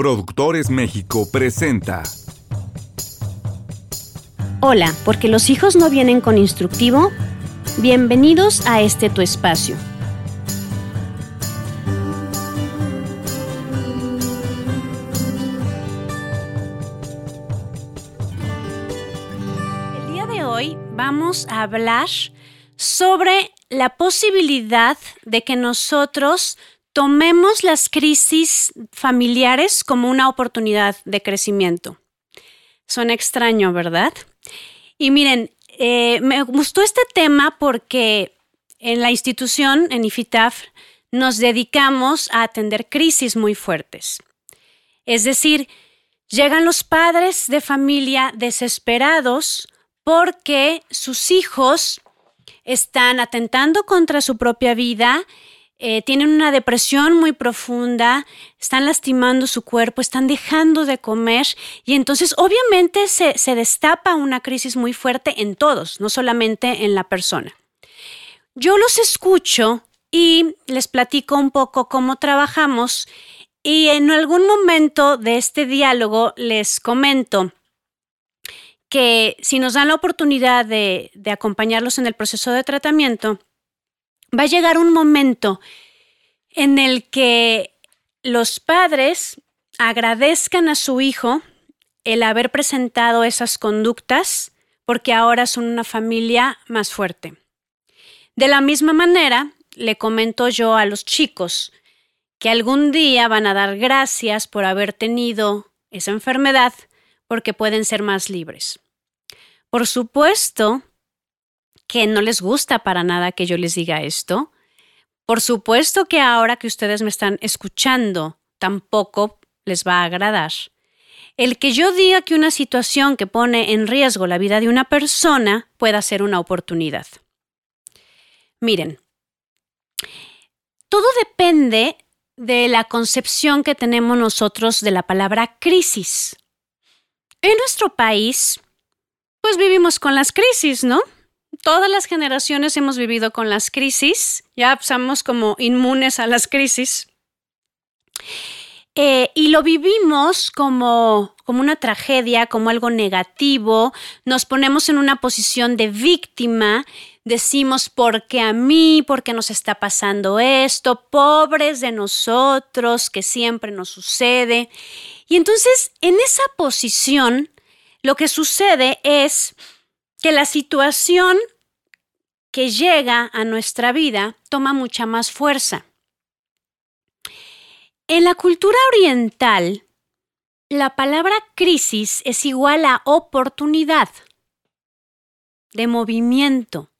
Productores México presenta. Hola, porque los hijos no vienen con instructivo. Bienvenidos a este tu espacio. El día de hoy vamos a hablar sobre la posibilidad de que nosotros tomemos las crisis familiares como una oportunidad de crecimiento. Suena extraño, ¿verdad? Y miren, eh, me gustó este tema porque en la institución, en IFITAF, nos dedicamos a atender crisis muy fuertes. Es decir, llegan los padres de familia desesperados porque sus hijos están atentando contra su propia vida eh, tienen una depresión muy profunda, están lastimando su cuerpo, están dejando de comer y entonces obviamente se, destapa una crisis muy fuerte en todos, no solamente en la persona. Yo los escucho y les platico un poco cómo trabajamos y en algún momento de este diálogo les comento que si nos dan la oportunidad de acompañarlos en el proceso de tratamiento, va a llegar un momento en el que los padres agradezcan a su hijo el haber presentado esas conductas porque ahora son una familia más fuerte. De la misma manera, le comento yo a los chicos que algún día van a dar gracias por haber tenido esa enfermedad porque pueden ser más libres. Por supuesto, que no les gusta para nada que yo les diga esto. Por supuesto que ahora que ustedes me están escuchando, tampoco les va a agradar. El que yo diga que una situación que pone en riesgo la vida de una persona pueda ser una oportunidad. Miren, todo depende de la concepción que tenemos nosotros de la palabra crisis. En nuestro país, pues vivimos con las crisis, ¿no? Todas las generaciones hemos vivido con las crisis, ya somos como inmunes a las crisis. Eh, y lo vivimos como, como una tragedia, como algo negativo, nos ponemos en una posición de víctima, decimos, ¿por qué a mí? ¿Por qué nos está pasando esto? Pobres de nosotros, que siempre nos sucede. Y entonces, en esa posición, lo que sucede es que la situación que llega a nuestra vida toma mucha más fuerza. En la cultura oriental, la palabra crisis es igual a oportunidad de movimiento,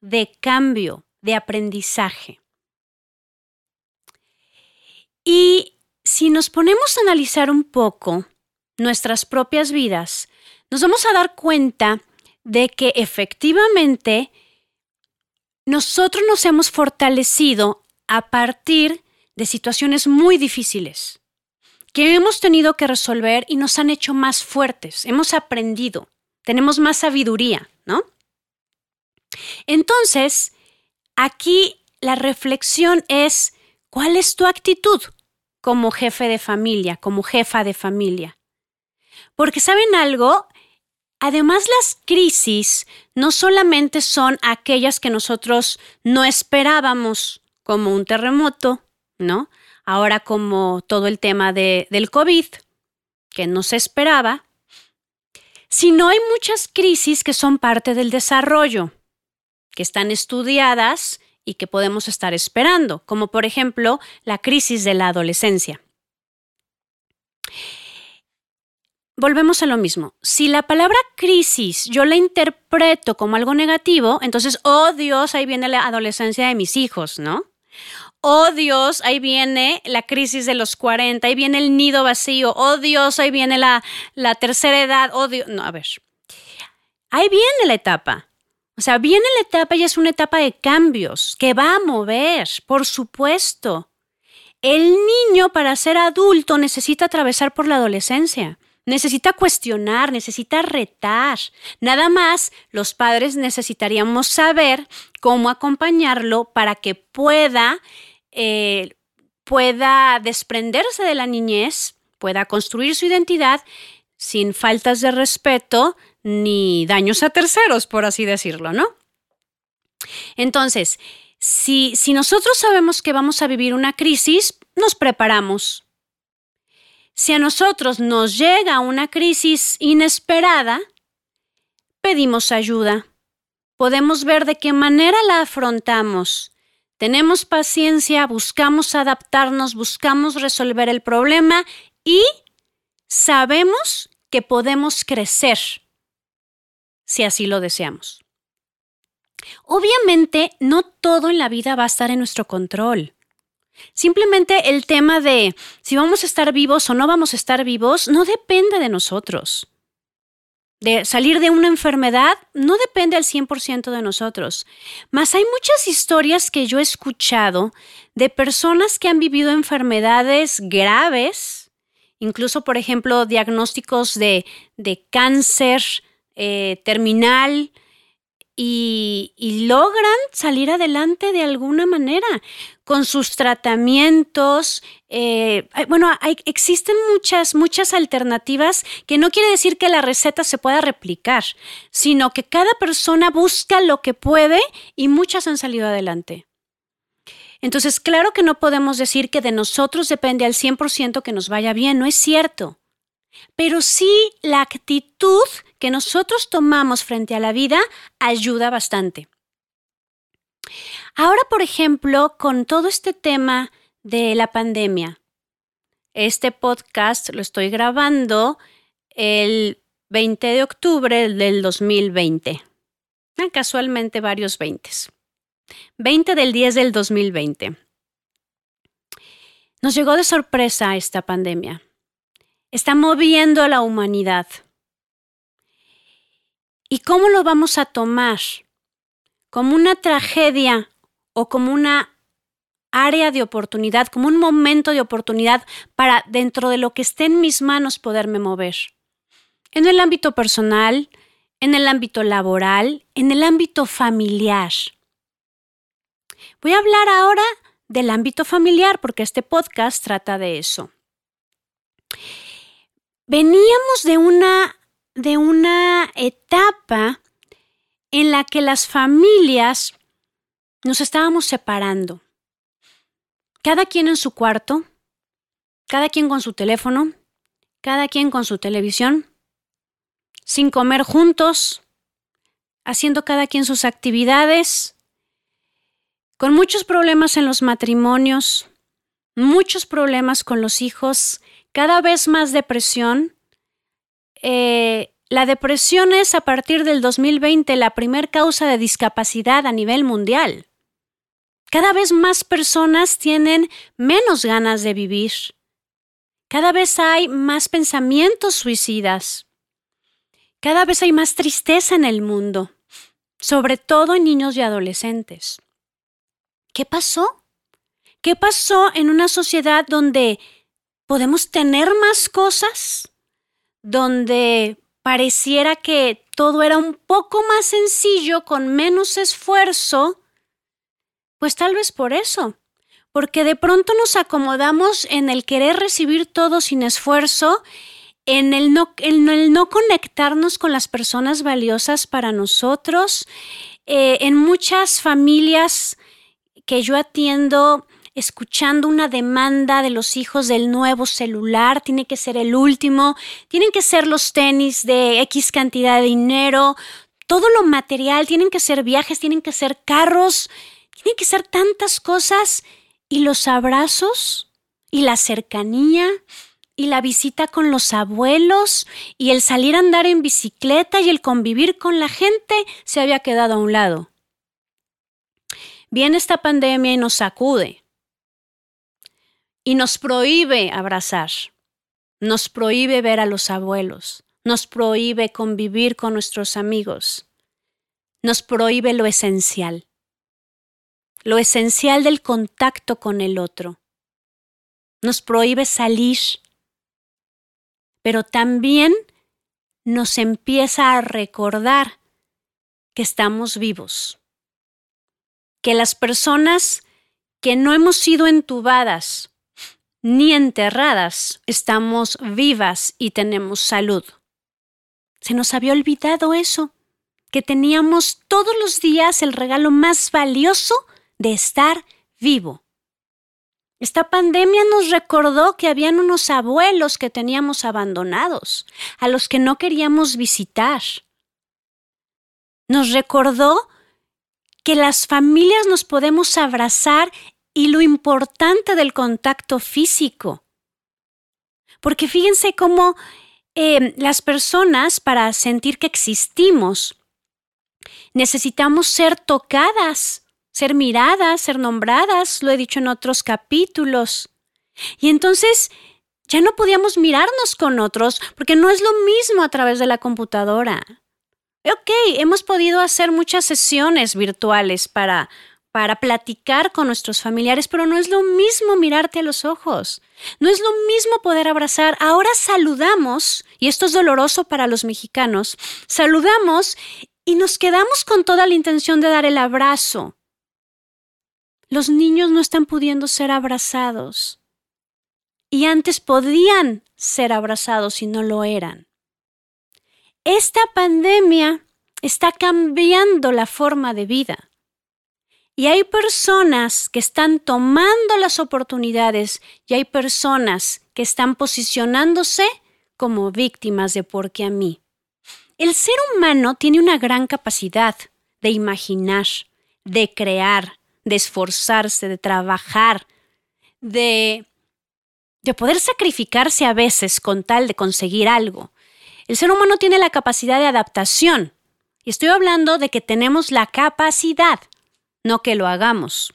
de cambio, de aprendizaje. Y si nos ponemos a analizar un poco nuestras propias vidas, nos vamos a dar cuenta de que efectivamente nosotros nos hemos fortalecido a partir de situaciones muy difíciles que hemos tenido que resolver y nos han hecho más fuertes, hemos aprendido, tenemos más sabiduría, ¿no? Entonces, aquí la reflexión es, ¿cuál es tu actitud como jefe de familia, como jefa de familia? Porque saben algo, Además, las crisis no solamente son aquellas que nosotros no esperábamos, como un terremoto, ¿no? Ahora como todo el tema de, del COVID, que no se esperaba, sino hay muchas crisis que son parte del desarrollo, que están estudiadas y que podemos estar esperando, como por ejemplo la crisis de la adolescencia volvemos a lo mismo. Si la palabra crisis yo la interpreto como algo negativo, entonces, oh Dios, ahí viene la adolescencia de mis hijos, ¿no? Oh Dios, ahí viene la crisis de los 40, ahí viene el nido vacío, oh Dios, ahí viene la, la tercera edad, oh Dios, no, a ver, ahí viene la etapa. O sea, viene la etapa y es una etapa de cambios que va a mover, por supuesto. El niño para ser adulto necesita atravesar por la adolescencia. Necesita cuestionar, necesita retar. Nada más los padres necesitaríamos saber cómo acompañarlo para que pueda, eh, pueda desprenderse de la niñez, pueda construir su identidad sin faltas de respeto ni daños a terceros, por así decirlo, ¿no? Entonces, si, si nosotros sabemos que vamos a vivir una crisis, nos preparamos. Si a nosotros nos llega una crisis inesperada, pedimos ayuda. Podemos ver de qué manera la afrontamos. Tenemos paciencia, buscamos adaptarnos, buscamos resolver el problema y sabemos que podemos crecer si así lo deseamos. Obviamente, no todo en la vida va a estar en nuestro control. Simplemente el tema de si vamos a estar vivos o no vamos a estar vivos no depende de nosotros. De salir de una enfermedad no depende al 100% de nosotros. Mas hay muchas historias que yo he escuchado de personas que han vivido enfermedades graves, incluso, por ejemplo, diagnósticos de, de cáncer eh, terminal, y, logran salir adelante de alguna manera con sus tratamientos. Eh, bueno, existen muchas, muchas alternativas que no quiere decir que la receta se pueda replicar, sino que cada persona busca lo que puede y muchas han salido adelante. Entonces, claro que no podemos decir que de nosotros depende al 100% que nos vaya bien, no es cierto. Pero sí la actitud que nosotros tomamos frente a la vida ayuda bastante. Ahora, por ejemplo, con todo este tema de la pandemia, este podcast lo estoy grabando el 20 de octubre del 2020. Ah, casualmente varios 20. 20 del 10 del 2020. Nos llegó de sorpresa esta pandemia está moviendo a la humanidad. ¿Y cómo lo vamos a tomar? ¿Como una tragedia o como una área de oportunidad, como un momento de oportunidad para dentro de lo que esté en mis manos poderme mover? En el ámbito personal, en el ámbito laboral, en el ámbito familiar. Voy a hablar ahora del ámbito familiar porque este podcast trata de eso veníamos de una, de una etapa en la que las familias nos estábamos separando. Cada quien en su cuarto, cada quien con su teléfono, cada quien con su televisión, sin comer juntos, haciendo cada quien sus actividades, con muchos problemas en los matrimonios, muchos problemas con los hijos, cada vez más depresión. Eh, la depresión es a partir del 2020 la primer causa de discapacidad a nivel mundial. Cada vez más personas tienen menos ganas de vivir. Cada vez hay más pensamientos suicidas. Cada vez hay más tristeza en el mundo, sobre todo en niños y adolescentes. ¿Qué pasó? ¿Qué pasó en una sociedad donde podemos tener más cosas, donde pareciera que todo era un poco más sencillo, con menos esfuerzo, pues tal vez por eso, porque de pronto nos acomodamos en el querer recibir todo sin esfuerzo, en el no, conectarnos con las personas valiosas para nosotros. Eh, en muchas familias que yo atiendo, escuchando una demanda de los hijos del nuevo celular, tiene que ser el último, tienen que ser los tenis de X cantidad de dinero, todo lo material, tienen que ser viajes, tienen que ser carros, tienen que ser tantas cosas y los abrazos y la cercanía y la visita con los abuelos y el salir a andar en bicicleta y el convivir con la gente se había quedado a un lado. Viene esta pandemia y nos sacude y nos prohíbe abrazar, nos prohíbe ver a los abuelos, nos prohíbe convivir con nuestros amigos, nos prohíbe lo esencial, lo esencial del contacto con el otro, nos prohíbe salir, pero también nos empieza a recordar que estamos vivos, que las personas que no hemos sido entubadas ni enterradas, estamos vivas y tenemos salud. Se nos había olvidado eso, que teníamos todos los días el regalo más valioso de estar vivo. Esta pandemia nos recordó que habían unos abuelos que teníamos abandonados, a los que no queríamos visitar. Nos recordó que las familias nos podemos abrazar y lo importante del contacto físico. Porque fíjense cómo eh, las personas, para sentir que existimos, necesitamos ser tocadas, ser miradas, ser nombradas, lo he dicho en otros capítulos. Y entonces ya no podíamos mirarnos con otros porque no es lo mismo a través de la computadora. Ok, hemos podido hacer muchas sesiones virtuales para para platicar con nuestros familiares, pero no es lo mismo mirarte a los ojos. No es lo mismo poder abrazar. Ahora saludamos, y esto es doloroso para los mexicanos, saludamos y nos quedamos con toda la intención de dar el abrazo. Los niños no están pudiendo ser abrazados. Y antes podían ser abrazados y no lo eran. Esta pandemia está cambiando la forma de vida. Y hay personas que están tomando las oportunidades y hay personas que están posicionándose como víctimas de por qué a mí. El ser humano tiene una gran capacidad de imaginar, de crear, de esforzarse, de trabajar, de, de poder sacrificarse a veces con tal de conseguir algo. El ser humano tiene la capacidad de adaptación. Y estoy hablando de que tenemos la capacidad no que lo hagamos.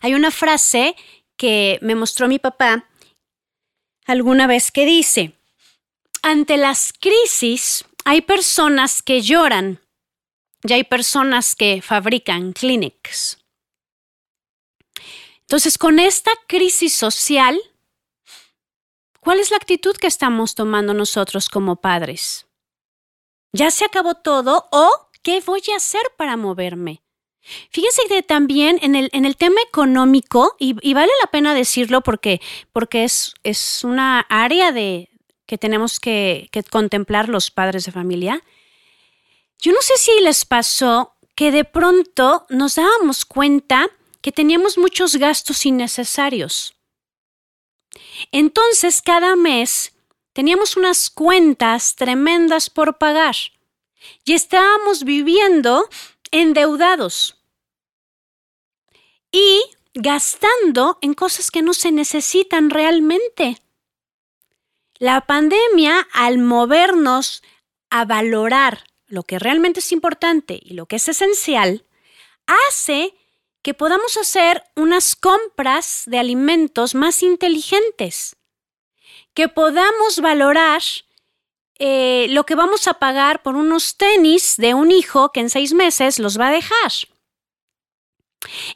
Hay una frase que me mostró mi papá alguna vez que dice, ante las crisis hay personas que lloran y hay personas que fabrican clinics. Entonces, con esta crisis social, ¿cuál es la actitud que estamos tomando nosotros como padres? ¿Ya se acabó todo o qué voy a hacer para moverme? Fíjense que también en el, en el tema económico, y, vale la pena decirlo porque, porque es, es una área de, que tenemos que, que contemplar los padres de familia, yo no sé si les pasó que de pronto nos dábamos cuenta que teníamos muchos gastos innecesarios. Entonces, cada mes teníamos unas cuentas tremendas por pagar y estábamos viviendo endeudados y gastando en cosas que no se necesitan realmente. La pandemia, al movernos a valorar lo que realmente es importante y lo que es esencial, hace que podamos hacer unas compras de alimentos más inteligentes, que podamos valorar eh, lo que vamos a pagar por unos tenis de un hijo que en seis meses los va a dejar.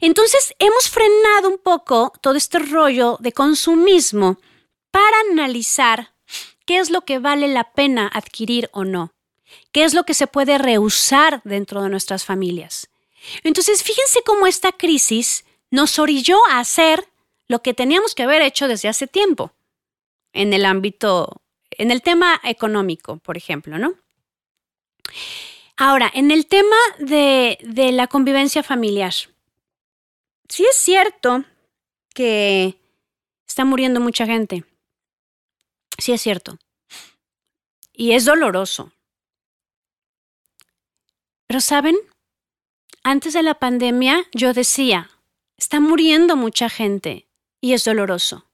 Entonces hemos frenado un poco todo este rollo de consumismo para analizar qué es lo que vale la pena adquirir o no, qué es lo que se puede rehusar dentro de nuestras familias. Entonces fíjense cómo esta crisis nos orilló a hacer lo que teníamos que haber hecho desde hace tiempo en el ámbito en el tema económico, por ejemplo, ¿no? Ahora, en el tema de, de la convivencia familiar, sí es cierto que está muriendo mucha gente. Sí es cierto. Y es doloroso. Pero saben, antes de la pandemia yo decía, está muriendo mucha gente y es doloroso.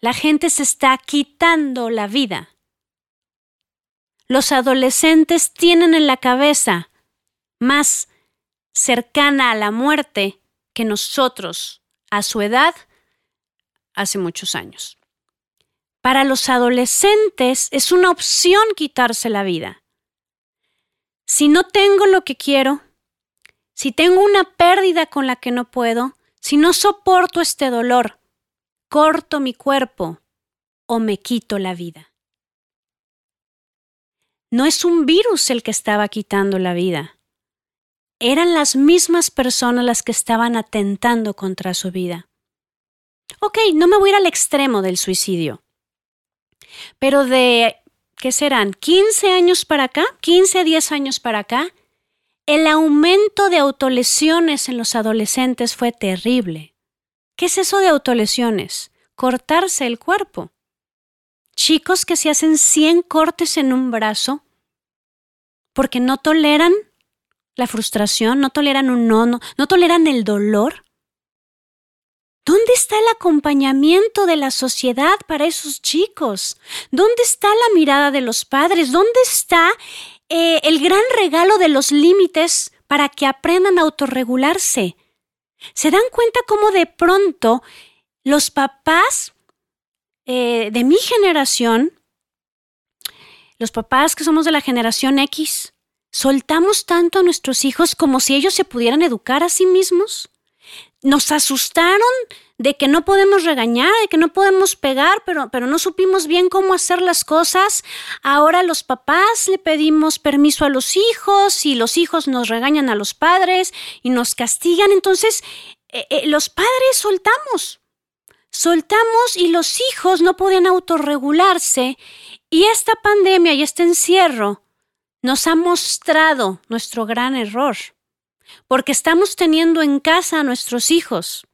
La gente se está quitando la vida. Los adolescentes tienen en la cabeza más cercana a la muerte que nosotros a su edad hace muchos años. Para los adolescentes es una opción quitarse la vida. Si no tengo lo que quiero, si tengo una pérdida con la que no puedo, si no soporto este dolor, corto mi cuerpo o me quito la vida. No es un virus el que estaba quitando la vida. Eran las mismas personas las que estaban atentando contra su vida. Ok, no me voy a ir al extremo del suicidio, pero de, ¿qué serán? 15 años para acá, 15, 10 años para acá, el aumento de autolesiones en los adolescentes fue terrible. ¿Qué es eso de autolesiones? Cortarse el cuerpo. Chicos que se hacen 100 cortes en un brazo porque no toleran la frustración, no toleran un no, no, no toleran el dolor. ¿Dónde está el acompañamiento de la sociedad para esos chicos? ¿Dónde está la mirada de los padres? ¿Dónde está eh, el gran regalo de los límites para que aprendan a autorregularse. ¿Se dan cuenta cómo de pronto los papás eh, de mi generación, los papás que somos de la generación X, soltamos tanto a nuestros hijos como si ellos se pudieran educar a sí mismos? Nos asustaron de que no podemos regañar, de que no podemos pegar, pero, pero no supimos bien cómo hacer las cosas. Ahora los papás le pedimos permiso a los hijos y los hijos nos regañan a los padres y nos castigan. Entonces, eh, eh, los padres soltamos. Soltamos y los hijos no pueden autorregularse y esta pandemia y este encierro nos ha mostrado nuestro gran error, porque estamos teniendo en casa a nuestros hijos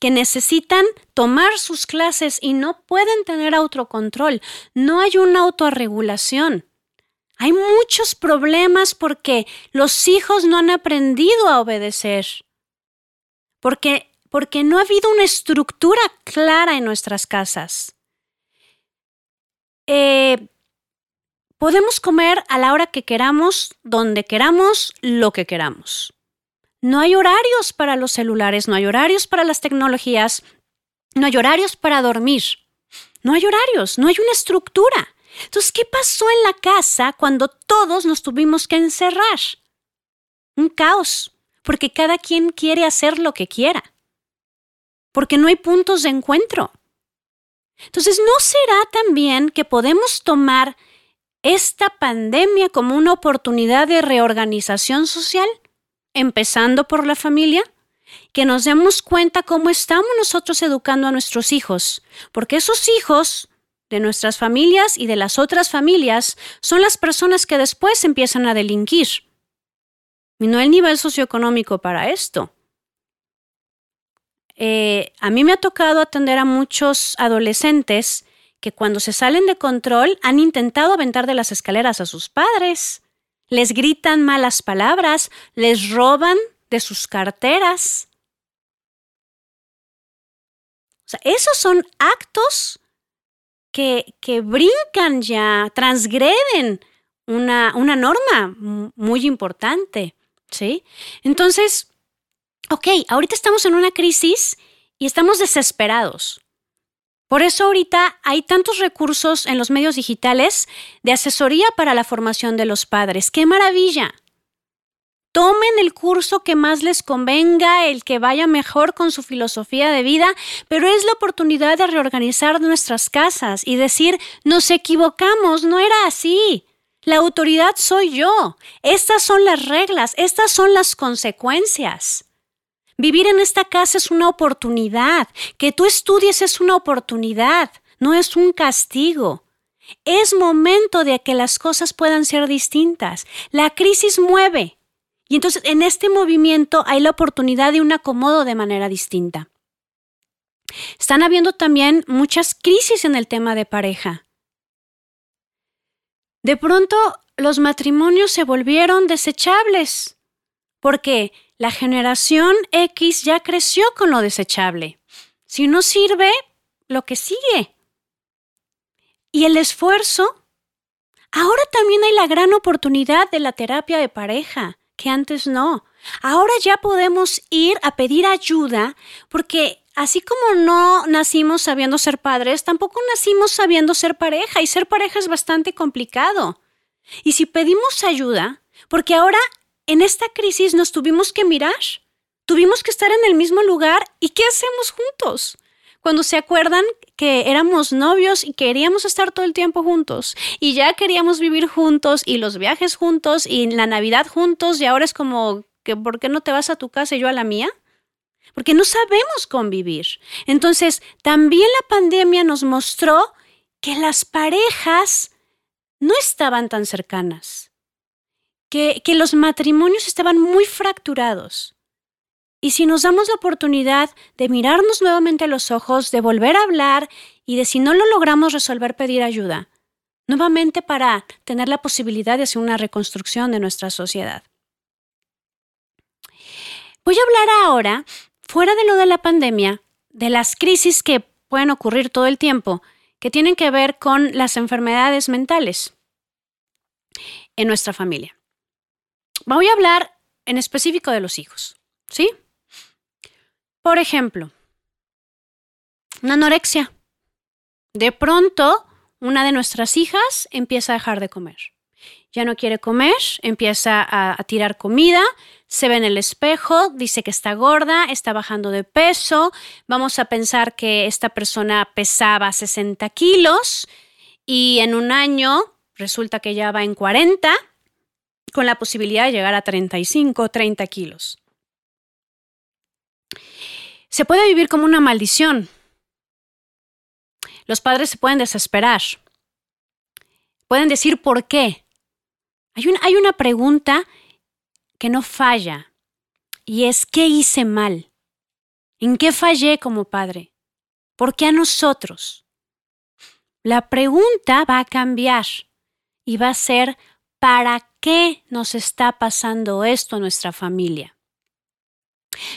que necesitan tomar sus clases y no pueden tener autocontrol. No hay una autorregulación. Hay muchos problemas porque los hijos no han aprendido a obedecer. Porque, porque no ha habido una estructura clara en nuestras casas. Eh, podemos comer a la hora que queramos, donde queramos, lo que queramos. No hay horarios para los celulares, no hay horarios para las tecnologías, no hay horarios para dormir. No hay horarios, no hay una estructura. Entonces, ¿qué pasó en la casa cuando todos nos tuvimos que encerrar? Un caos, porque cada quien quiere hacer lo que quiera, porque no hay puntos de encuentro. Entonces, ¿no será también que podemos tomar esta pandemia como una oportunidad de reorganización social? Empezando por la familia, que nos demos cuenta cómo estamos nosotros educando a nuestros hijos, porque esos hijos de nuestras familias y de las otras familias son las personas que después empiezan a delinquir. Y no el nivel socioeconómico para esto. Eh, a mí me ha tocado atender a muchos adolescentes que cuando se salen de control han intentado aventar de las escaleras a sus padres les gritan malas palabras, les roban de sus carteras. Esos son actos que, que brincan ya, transgreden una, una norma muy importante. ¿Sí? Entonces, ok, ahorita estamos en una crisis y estamos desesperados. Por eso ahorita hay tantos recursos en los medios digitales de asesoría para la formación de los padres. ¡Qué maravilla! Tomen el curso que más les convenga, el que vaya mejor con su filosofía de vida, pero es la oportunidad de reorganizar nuestras casas y decir, nos equivocamos, no era así. La autoridad soy yo. Estas son las reglas, estas son las consecuencias. Vivir en esta casa es una oportunidad. Que tú estudies es una oportunidad, no es un castigo. Es momento de que las cosas puedan ser distintas. La crisis mueve. Y entonces en este movimiento hay la oportunidad de un acomodo de manera distinta. Están habiendo también muchas crisis en el tema de pareja. De pronto los matrimonios se volvieron desechables porque la generación X ya creció con lo desechable. Si no sirve, lo que sigue. Y el esfuerzo. Ahora también hay la gran oportunidad de la terapia de pareja, que antes no. Ahora ya podemos ir a pedir ayuda porque así como no nacimos sabiendo ser padres, tampoco nacimos sabiendo ser pareja y ser pareja es bastante complicado. Y si pedimos ayuda, porque ahora en esta crisis nos tuvimos que mirar, tuvimos que estar en el mismo lugar y ¿qué hacemos juntos? Cuando se acuerdan que éramos novios y queríamos estar todo el tiempo juntos y ya queríamos vivir juntos y los viajes juntos y la Navidad juntos y ahora es como que ¿por qué no te vas a tu casa y yo a la mía? porque no sabemos convivir. Entonces, también la pandemia nos mostró que las parejas no estaban tan cercanas, que, los matrimonios estaban muy fracturados. Y si nos damos la oportunidad de mirarnos nuevamente a los ojos, de volver a hablar y de si no lo logramos resolver, pedir ayuda, nuevamente para tener la posibilidad de hacer una reconstrucción de nuestra sociedad. Voy a hablar ahora, fuera de lo de la pandemia, de las crisis que pueden ocurrir todo el tiempo, que tienen que ver con las enfermedades mentales en nuestra familia. Voy a hablar en específico de los hijos, ¿sí? Por ejemplo, una anorexia. De pronto, una de nuestras hijas empieza a dejar de comer. Ya no quiere comer, empieza a, tirar comida, se ve en el espejo, dice que está gorda, está bajando de peso. Vamos a pensar que esta persona pesaba 60 kilos y en un año resulta que ya va en 40, con la posibilidad de llegar a 35 o 30 kilos. Se puede vivir como una maldición. Los padres se pueden desesperar. Pueden decir por qué. Hay una, hay una pregunta que no falla y es ¿qué hice mal? ¿En qué fallé como padre? ¿Por qué a nosotros? La pregunta va a cambiar y va a ser ¿para qué nos está pasando esto a nuestra familia?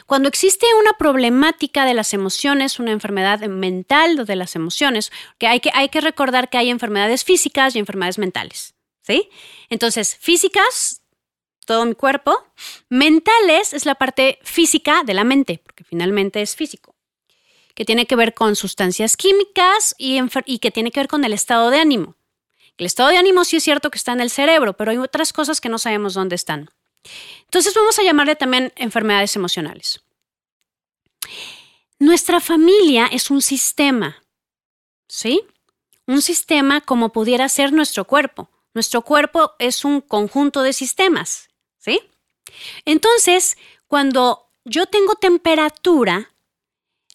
Cuando existe una problemática de las emociones, una enfermedad mental de las emociones, que hay que, hay que recordar que hay enfermedades físicas y enfermedades mentales. ¿Sí? Entonces, físicas, todo mi cuerpo. Mentales es la parte física de la mente, porque finalmente es físico, que tiene que ver con sustancias químicas y, y que tiene que ver con el estado de ánimo. El estado de ánimo sí es cierto que está en el cerebro, pero hay otras cosas que no sabemos dónde están. Entonces vamos a llamarle también enfermedades emocionales. Nuestra familia es un sistema, ¿sí? Un sistema como pudiera ser nuestro cuerpo. Nuestro cuerpo es un conjunto de sistemas, ¿sí? Entonces, cuando yo tengo temperatura,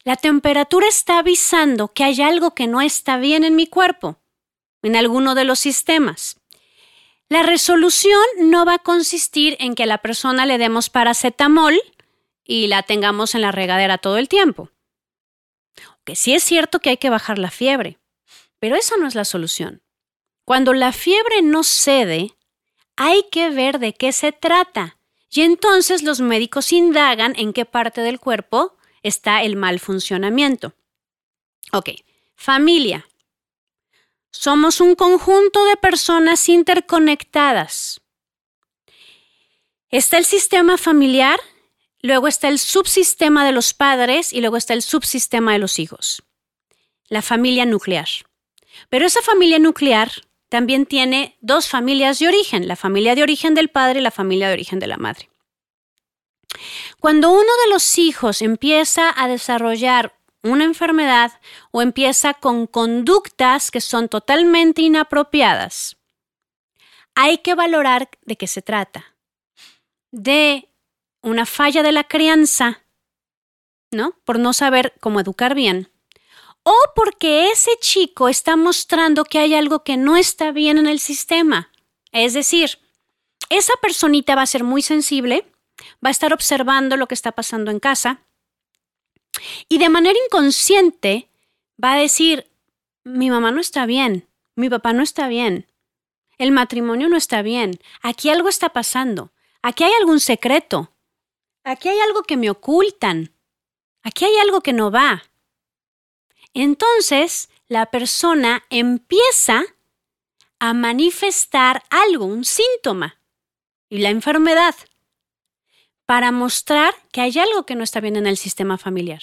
la temperatura está avisando que hay algo que no está bien en mi cuerpo, en alguno de los sistemas. La resolución no va a consistir en que a la persona le demos paracetamol y la tengamos en la regadera todo el tiempo. Que sí es cierto que hay que bajar la fiebre, pero esa no es la solución. Cuando la fiebre no cede, hay que ver de qué se trata. Y entonces los médicos indagan en qué parte del cuerpo está el mal funcionamiento. Ok, familia. Somos un conjunto de personas interconectadas. Está el sistema familiar, luego está el subsistema de los padres y luego está el subsistema de los hijos. La familia nuclear. Pero esa familia nuclear también tiene dos familias de origen, la familia de origen del padre y la familia de origen de la madre. Cuando uno de los hijos empieza a desarrollar una enfermedad o empieza con conductas que son totalmente inapropiadas, hay que valorar de qué se trata. De una falla de la crianza, ¿no? Por no saber cómo educar bien. O porque ese chico está mostrando que hay algo que no está bien en el sistema. Es decir, esa personita va a ser muy sensible, va a estar observando lo que está pasando en casa, y de manera inconsciente va a decir, mi mamá no está bien, mi papá no está bien, el matrimonio no está bien, aquí algo está pasando, aquí hay algún secreto, aquí hay algo que me ocultan, aquí hay algo que no va. Entonces, la persona empieza a manifestar algo, un síntoma, y la enfermedad para mostrar que hay algo que no está bien en el sistema familiar.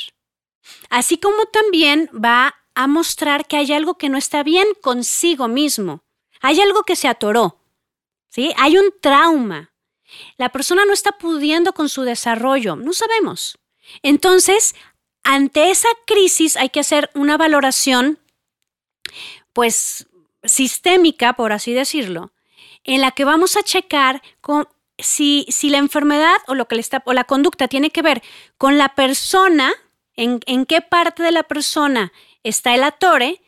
Así como también va a mostrar que hay algo que no está bien consigo mismo. Hay algo que se atoró. ¿sí? Hay un trauma. La persona no está pudiendo con su desarrollo. No sabemos. Entonces, ante esa crisis hay que hacer una valoración, pues, sistémica, por así decirlo, en la que vamos a checar con si, la enfermedad o, lo que está, o la conducta tiene que ver con la persona, en, en qué parte de la persona está el atore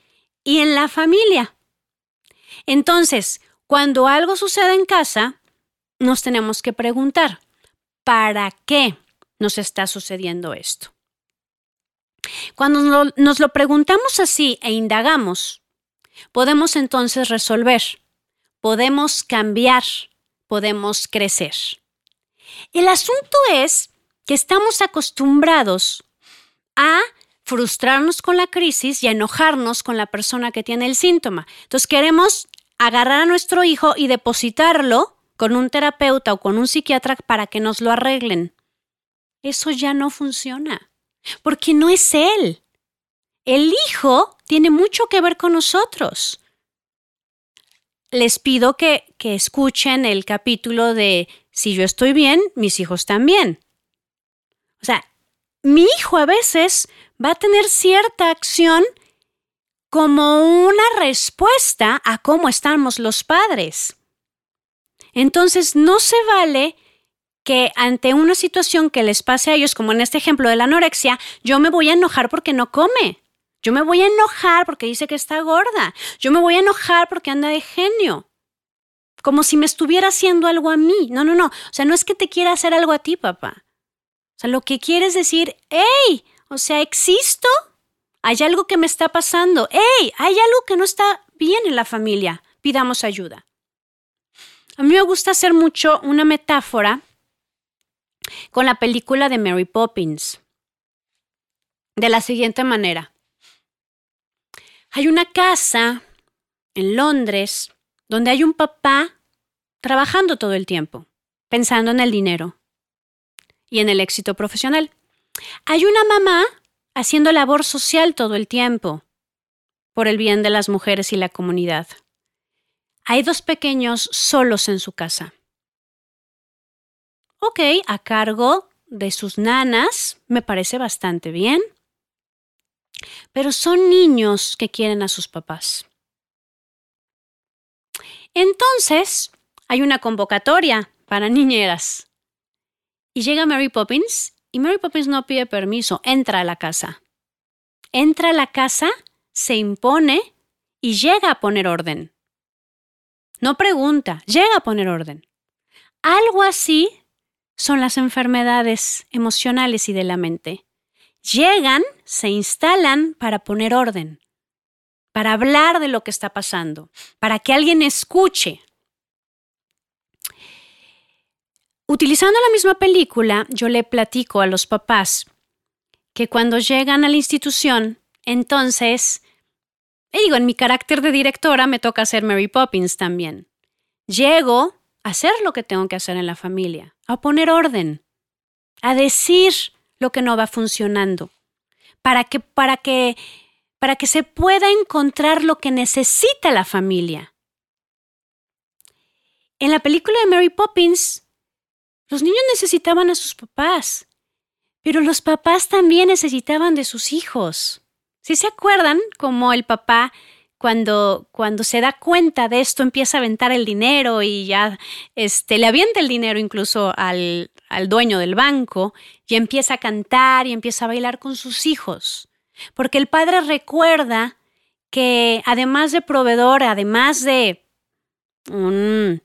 y en la familia. Entonces, cuando algo sucede en casa, nos tenemos que preguntar, ¿para qué nos está sucediendo esto? Cuando nos lo preguntamos así e indagamos, podemos entonces resolver, podemos cambiar, podemos crecer. El asunto es que estamos acostumbrados a frustrarnos con la crisis y a enojarnos con la persona que tiene el síntoma. Entonces queremos agarrar a nuestro hijo y depositarlo con un terapeuta o con un psiquiatra para que nos lo arreglen. Eso ya no funciona, porque no es él. El hijo tiene mucho que ver con nosotros. Les pido que, escuchen el capítulo de Si yo estoy bien, mis hijos también. O sea, mi hijo a veces va a tener cierta acción como una respuesta a cómo estamos los padres. Entonces, no se vale que ante una situación que les pase a ellos, como en este ejemplo de la anorexia, yo me voy a enojar porque no come. Yo me voy a enojar porque dice que está gorda. Yo me voy a enojar porque anda de genio. Como si me estuviera haciendo algo a mí. No, no, no. O sea, no es que te quiera hacer algo a ti, papá. O sea, lo que quieres decir, hey, o sea, existo. Hay algo que me está pasando. hey, hay algo que no está bien en la familia. Pidamos ayuda. A mí me gusta hacer mucho una metáfora con la película de Mary Poppins. De la siguiente manera. Hay una casa en Londres donde hay un papá trabajando todo el tiempo, pensando en el dinero y en el éxito profesional. Hay una mamá haciendo labor social todo el tiempo por el bien de las mujeres y la comunidad. Hay dos pequeños solos en su casa. Ok, a cargo de sus nanas, me parece bastante bien. Pero son niños que quieren a sus papás. Entonces, hay una convocatoria para niñeras. Y llega Mary Poppins y Mary Poppins no pide permiso, entra a la casa. Entra a la casa, se impone y llega a poner orden. No pregunta, llega a poner orden. Algo así son las enfermedades emocionales y de la mente. Llegan, se instalan para poner orden, para hablar de lo que está pasando, para que alguien escuche. Utilizando la misma película, yo le platico a los papás que cuando llegan a la institución, entonces digo, en mi carácter de directora me toca hacer Mary Poppins también. Llego a hacer lo que tengo que hacer en la familia, a poner orden, a decir lo que no va funcionando, para que, para que, para que se pueda encontrar lo que necesita la familia. En la película de Mary Poppins, los niños necesitaban a sus papás, pero los papás también necesitaban de sus hijos. Si se acuerdan cómo el papá cuando, cuando se da cuenta de esto empieza a aventar el dinero y ya este, le avienta el dinero incluso al, al dueño del banco y empieza a cantar y empieza a bailar con sus hijos? Porque el padre recuerda que además de proveedor, además de un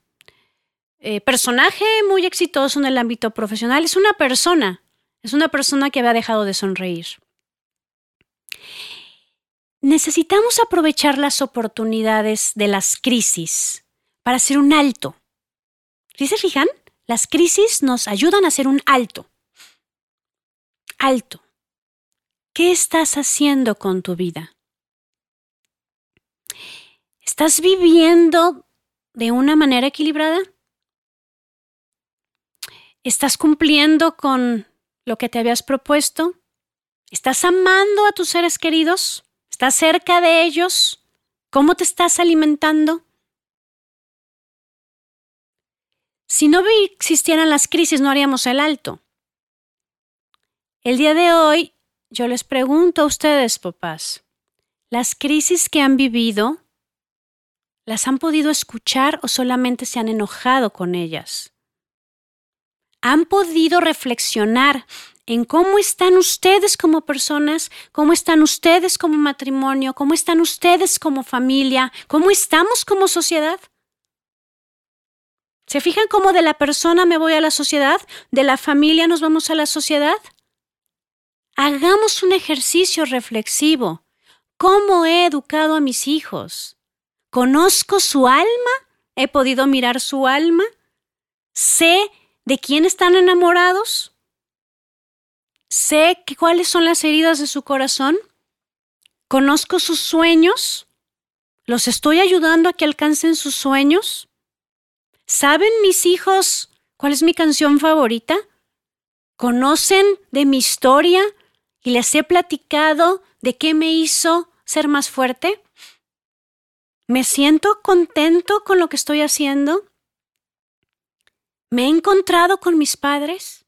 eh, personaje muy exitoso en el ámbito profesional, es una persona, es una persona que había dejado de sonreír necesitamos aprovechar las oportunidades de las crisis para hacer un alto. ¿Sí se fijan? Las crisis nos ayudan a hacer un alto. Alto. ¿Qué estás haciendo con tu vida? ¿Estás viviendo de una manera equilibrada? ¿Estás cumpliendo con lo que te habías propuesto? ¿Estás amando a tus seres queridos? ¿Estás cerca de ellos? ¿Cómo te estás alimentando? Si no existieran las crisis, no haríamos el alto. El día de hoy, yo les pregunto a ustedes, papás, ¿las crisis que han vivido, las han podido escuchar o solamente se han enojado con ellas? han podido reflexionar en cómo están ustedes como personas, cómo están ustedes como matrimonio, cómo están ustedes como familia, cómo estamos como sociedad. ¿Se fijan cómo de la persona me voy a la sociedad? ¿De la familia nos vamos a la sociedad? Hagamos un ejercicio reflexivo. ¿Cómo he educado a mis hijos? ¿Conozco su alma? ¿He podido mirar su alma? ¿Sé de quién están enamorados? ¿Sé cuáles son las heridas de su corazón? ¿Conozco sus sueños? ¿Los estoy ayudando a que alcancen sus sueños? ¿Saben mis hijos cuál es mi canción favorita? ¿Conocen de mi historia y les he platicado de qué me hizo ser más fuerte? ¿Me siento contento con lo que estoy haciendo? ¿Me he encontrado con mis padres?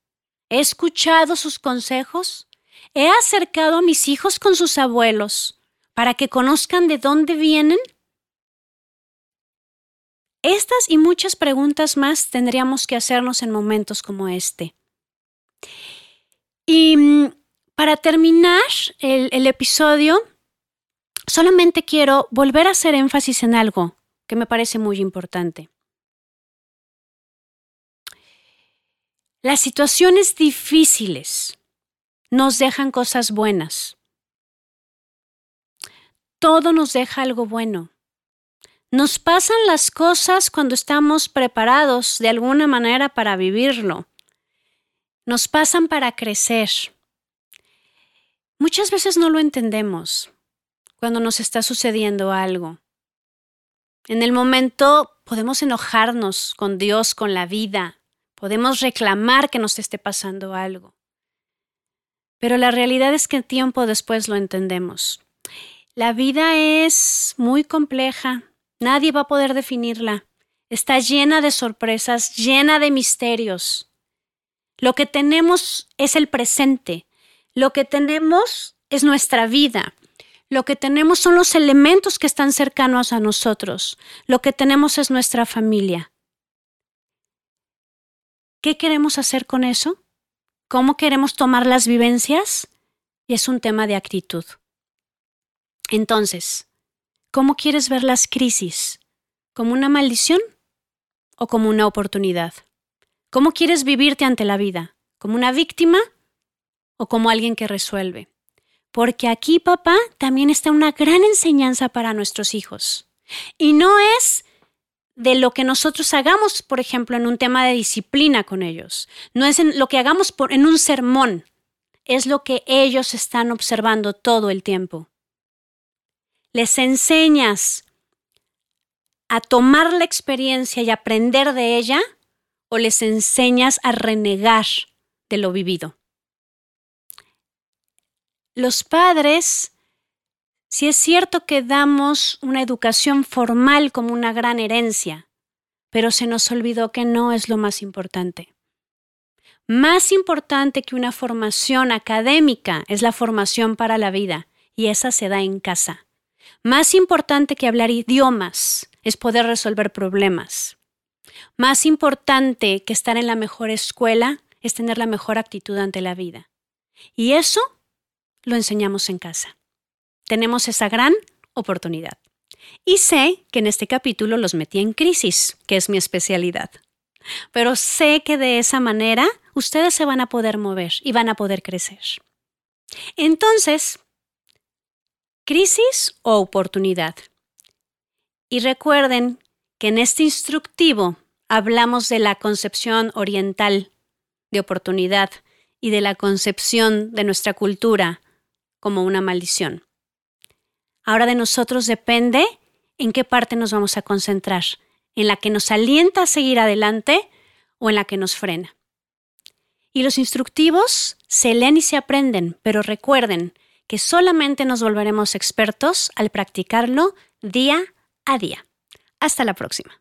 ¿He escuchado sus consejos? ¿He acercado a mis hijos con sus abuelos para que conozcan de dónde vienen? Estas y muchas preguntas más tendríamos que hacernos en momentos como este. Y mm, para terminar el, el episodio, solamente quiero volver a hacer énfasis en algo que me parece muy importante. Las situaciones difíciles nos dejan cosas buenas. Todo nos deja algo bueno. Nos pasan las cosas cuando estamos preparados de alguna manera para vivirlo. Nos pasan para crecer. Muchas veces no lo entendemos cuando nos está sucediendo algo. En el momento podemos enojarnos con Dios, con la vida, podemos reclamar que nos esté pasando algo. Pero la realidad es que tiempo después lo entendemos. La vida es muy compleja, nadie va a poder definirla. Está llena de sorpresas, llena de misterios. Lo que tenemos es el presente, lo que tenemos es nuestra vida. Lo que tenemos son los elementos que están cercanos a nosotros. Lo que tenemos es nuestra familia. ¿Qué queremos hacer con eso? ¿Cómo queremos tomar las vivencias? Y es un tema de actitud. Entonces, ¿cómo quieres ver las crisis? ¿Como una maldición o como una oportunidad? ¿Cómo quieres vivirte ante la vida? ¿Como una víctima o como alguien que resuelve? porque aquí, papá, también está una gran enseñanza para nuestros hijos. Y no es de lo que nosotros hagamos, por ejemplo, en un tema de disciplina con ellos. No es en lo que hagamos en un sermón. Es lo que ellos están observando todo el tiempo. Les enseñas a tomar la experiencia y aprender de ella o les enseñas a renegar de lo vivido los padres, si es cierto que damos una educación formal como una gran herencia, pero se nos olvidó que no es lo más importante. Más importante que una formación académica es la formación para la vida, y esa se da en casa. Más importante que hablar idiomas es poder resolver problemas. Más importante que estar en la mejor escuela es tener la mejor actitud ante la vida. Y eso lo enseñamos en casa. Tenemos esa gran oportunidad. Y sé que en este capítulo los metí en crisis, que es mi especialidad. Pero sé que de esa manera ustedes se van a poder mover y van a poder crecer. Entonces, crisis o oportunidad. Y recuerden que en este instructivo hablamos de la concepción oriental de oportunidad y de la concepción de nuestra cultura como una maldición. Ahora de nosotros depende en qué parte nos vamos a concentrar, en la que nos alienta a seguir adelante o en la que nos frena. Y los instructivos se leen y se aprenden, pero recuerden que solamente nos volveremos expertos al practicarlo día a día. Hasta la próxima.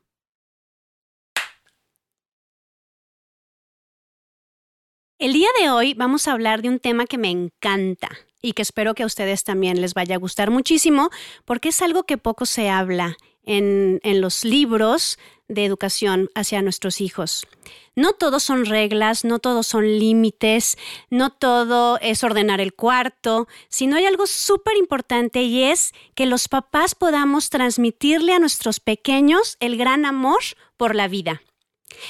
El día de hoy vamos a hablar de un tema que me encanta y que espero que a ustedes también les vaya a gustar muchísimo porque es algo que poco se habla en, los libros de educación hacia nuestros hijos. No todos son reglas, no todos son límites, no todo es ordenar el cuarto, sino hay algo súper importante y es que los papás podamos transmitirle a nuestros pequeños el gran amor por la vida.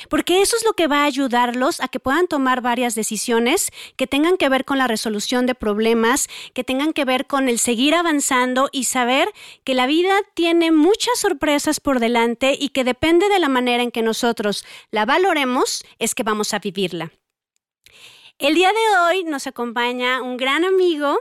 Porque eso es lo que va a ayudarlos a que puedan tomar varias decisiones que tengan que ver con la resolución de problemas, que tengan que ver con el seguir avanzando y saber que la vida tiene muchas sorpresas por delante y que depende de la manera en que nosotros la valoremos, es que vamos a vivirla. El día de hoy nos acompaña un gran amigo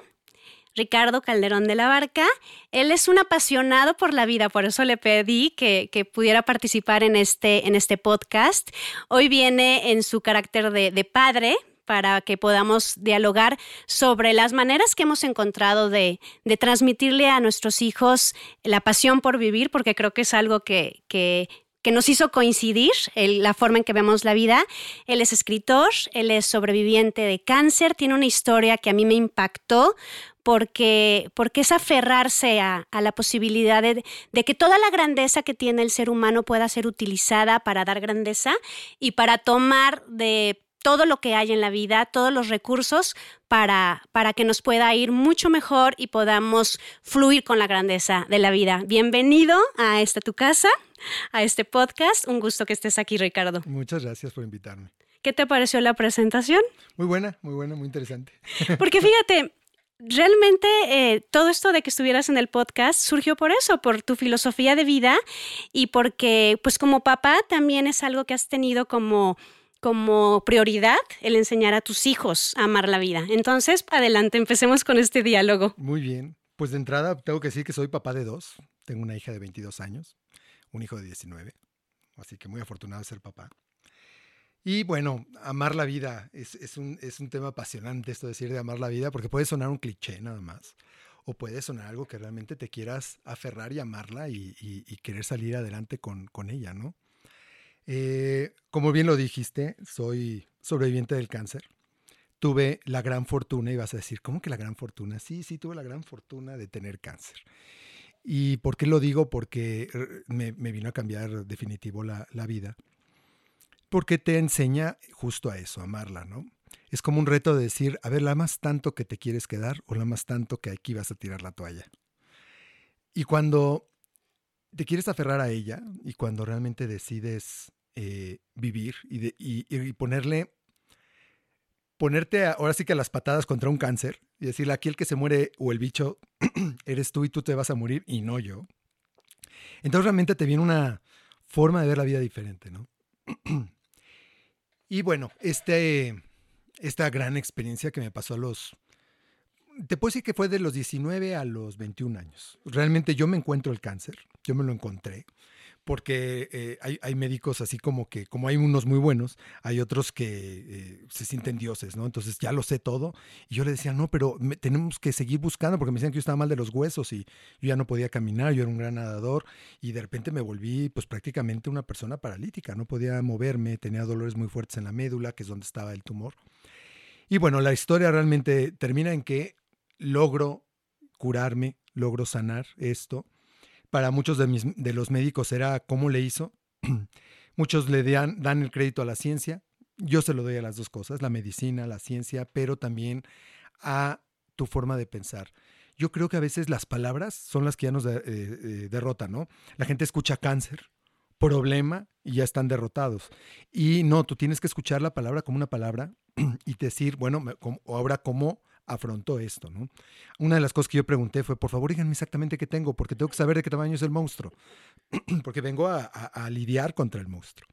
Ricardo Calderón de la Barca. Él es un apasionado por la vida, por eso le pedí que, pudiera participar en este, en este podcast. Hoy viene en su carácter de, padre, para que podamos dialogar sobre las maneras que hemos encontrado de, transmitirle a nuestros hijos la pasión por vivir, porque creo que es algo que, que, nos hizo coincidir la forma en que vemos la vida. Él es escritor, él es sobreviviente de cáncer, tiene una historia que a mí me impactó porque, porque es aferrarse a, la posibilidad de, que toda la grandeza que tiene el ser humano pueda ser utilizada para dar grandeza y para tomar de todo lo que hay en la vida, todos los recursos para, para que nos pueda ir mucho mejor y podamos fluir con la grandeza de la vida. Bienvenido a esta tu casa, a este podcast. Un gusto que estés aquí, Ricardo. Muchas gracias por invitarme. ¿Qué te pareció la presentación? Muy buena, muy buena, muy interesante. Porque fíjate, realmente eh, todo esto de que estuvieras en el podcast surgió por eso, por tu filosofía de vida y porque pues como papá también es algo que has tenido como como prioridad el enseñar a tus hijos a amar la vida. Entonces, adelante, empecemos con este diálogo. Muy bien. Pues de entrada tengo que decir que soy papá de dos. Tengo una hija de 22 años, un hijo de 19. Así que muy afortunado de ser papá. Y bueno, amar la vida es, un, tema apasionante esto de decir de amar la vida, porque puede sonar un cliché nada más, o puede sonar algo que realmente te quieras aferrar y amarla y, querer salir adelante con, ella, ¿no? Eh, como bien lo dijiste, soy sobreviviente del cáncer. Tuve la gran fortuna, y vas a decir, ¿cómo que la gran fortuna? Sí, sí, tuve la gran fortuna de tener cáncer. ¿Y por qué lo digo? Porque me, vino a cambiar definitivo la, la vida porque te enseña justo a eso, amarla, ¿no? Es como un reto de decir, a ver, ¿la amas tanto que te quieres quedar o la amas tanto que aquí vas a tirar la toalla? Y cuando te quieres aferrar a ella y cuando realmente decides eh, vivir y, ponerle, ponerte ahora sí que a las patadas contra un cáncer y decirle, aquí el que se muere o el bicho eres tú y tú te vas a morir y no yo. Entonces realmente te viene una forma de ver la vida diferente, ¿no? Y bueno, este, esta gran experiencia que me pasó a los... Te puedo decir que fue de los 19 a los 21 años. Realmente yo me encuentro el cáncer, yo me lo encontré porque eh, hay, médicos así como que, como hay unos muy buenos, hay otros que eh, se sienten dioses, ¿no? Entonces ya lo sé todo. Y yo le decía, no, pero tenemos que seguir buscando, porque me decían que yo estaba mal de los huesos y yo ya no podía caminar, yo era un gran nadador, y de repente me volví pues prácticamente una persona paralítica, no podía moverme, tenía dolores muy fuertes en la médula, que es donde estaba el tumor. Y bueno, la historia realmente termina en que logro curarme, logro sanar esto para muchos de, mis, de los médicos era cómo le hizo. muchos le dan, el crédito a la ciencia. Yo se lo doy a las dos cosas, la medicina, la ciencia, pero también a tu forma de pensar. Yo creo que a veces las palabras son las que ya nos eh, eh, derrotan, ¿no? La gente escucha cáncer, problema y ya están derrotados. Y no, tú tienes que escuchar la palabra como una palabra y decir, bueno, ahora cómo afrontó esto. ¿no? Una de las cosas que yo pregunté fue, por favor, díganme exactamente qué tengo, porque tengo que saber de qué tamaño es el monstruo, porque vengo a, lidiar contra el monstruo.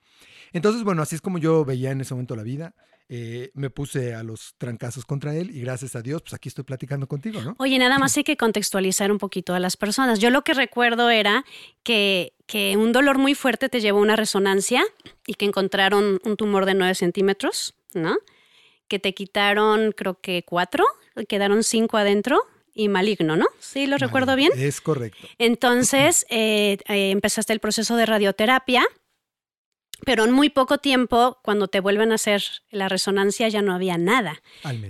Entonces, bueno, así es como yo veía en ese momento la vida. Eh, me puse a los trancazos contra él y gracias a Dios, pues aquí estoy platicando contigo, ¿no? Oye, nada más hay que contextualizar un poquito a las personas. Yo lo que recuerdo era que, que un dolor muy fuerte te llevó a una resonancia y que encontraron un tumor de 9 centímetros, ¿no? Que te quitaron, creo que cuatro, quedaron cinco adentro y maligno, ¿no? Sí, lo recuerdo bien. Es correcto. Entonces eh, eh, empezaste el proceso de radioterapia, pero en muy poco tiempo, cuando te vuelven a hacer la resonancia, ya no había nada.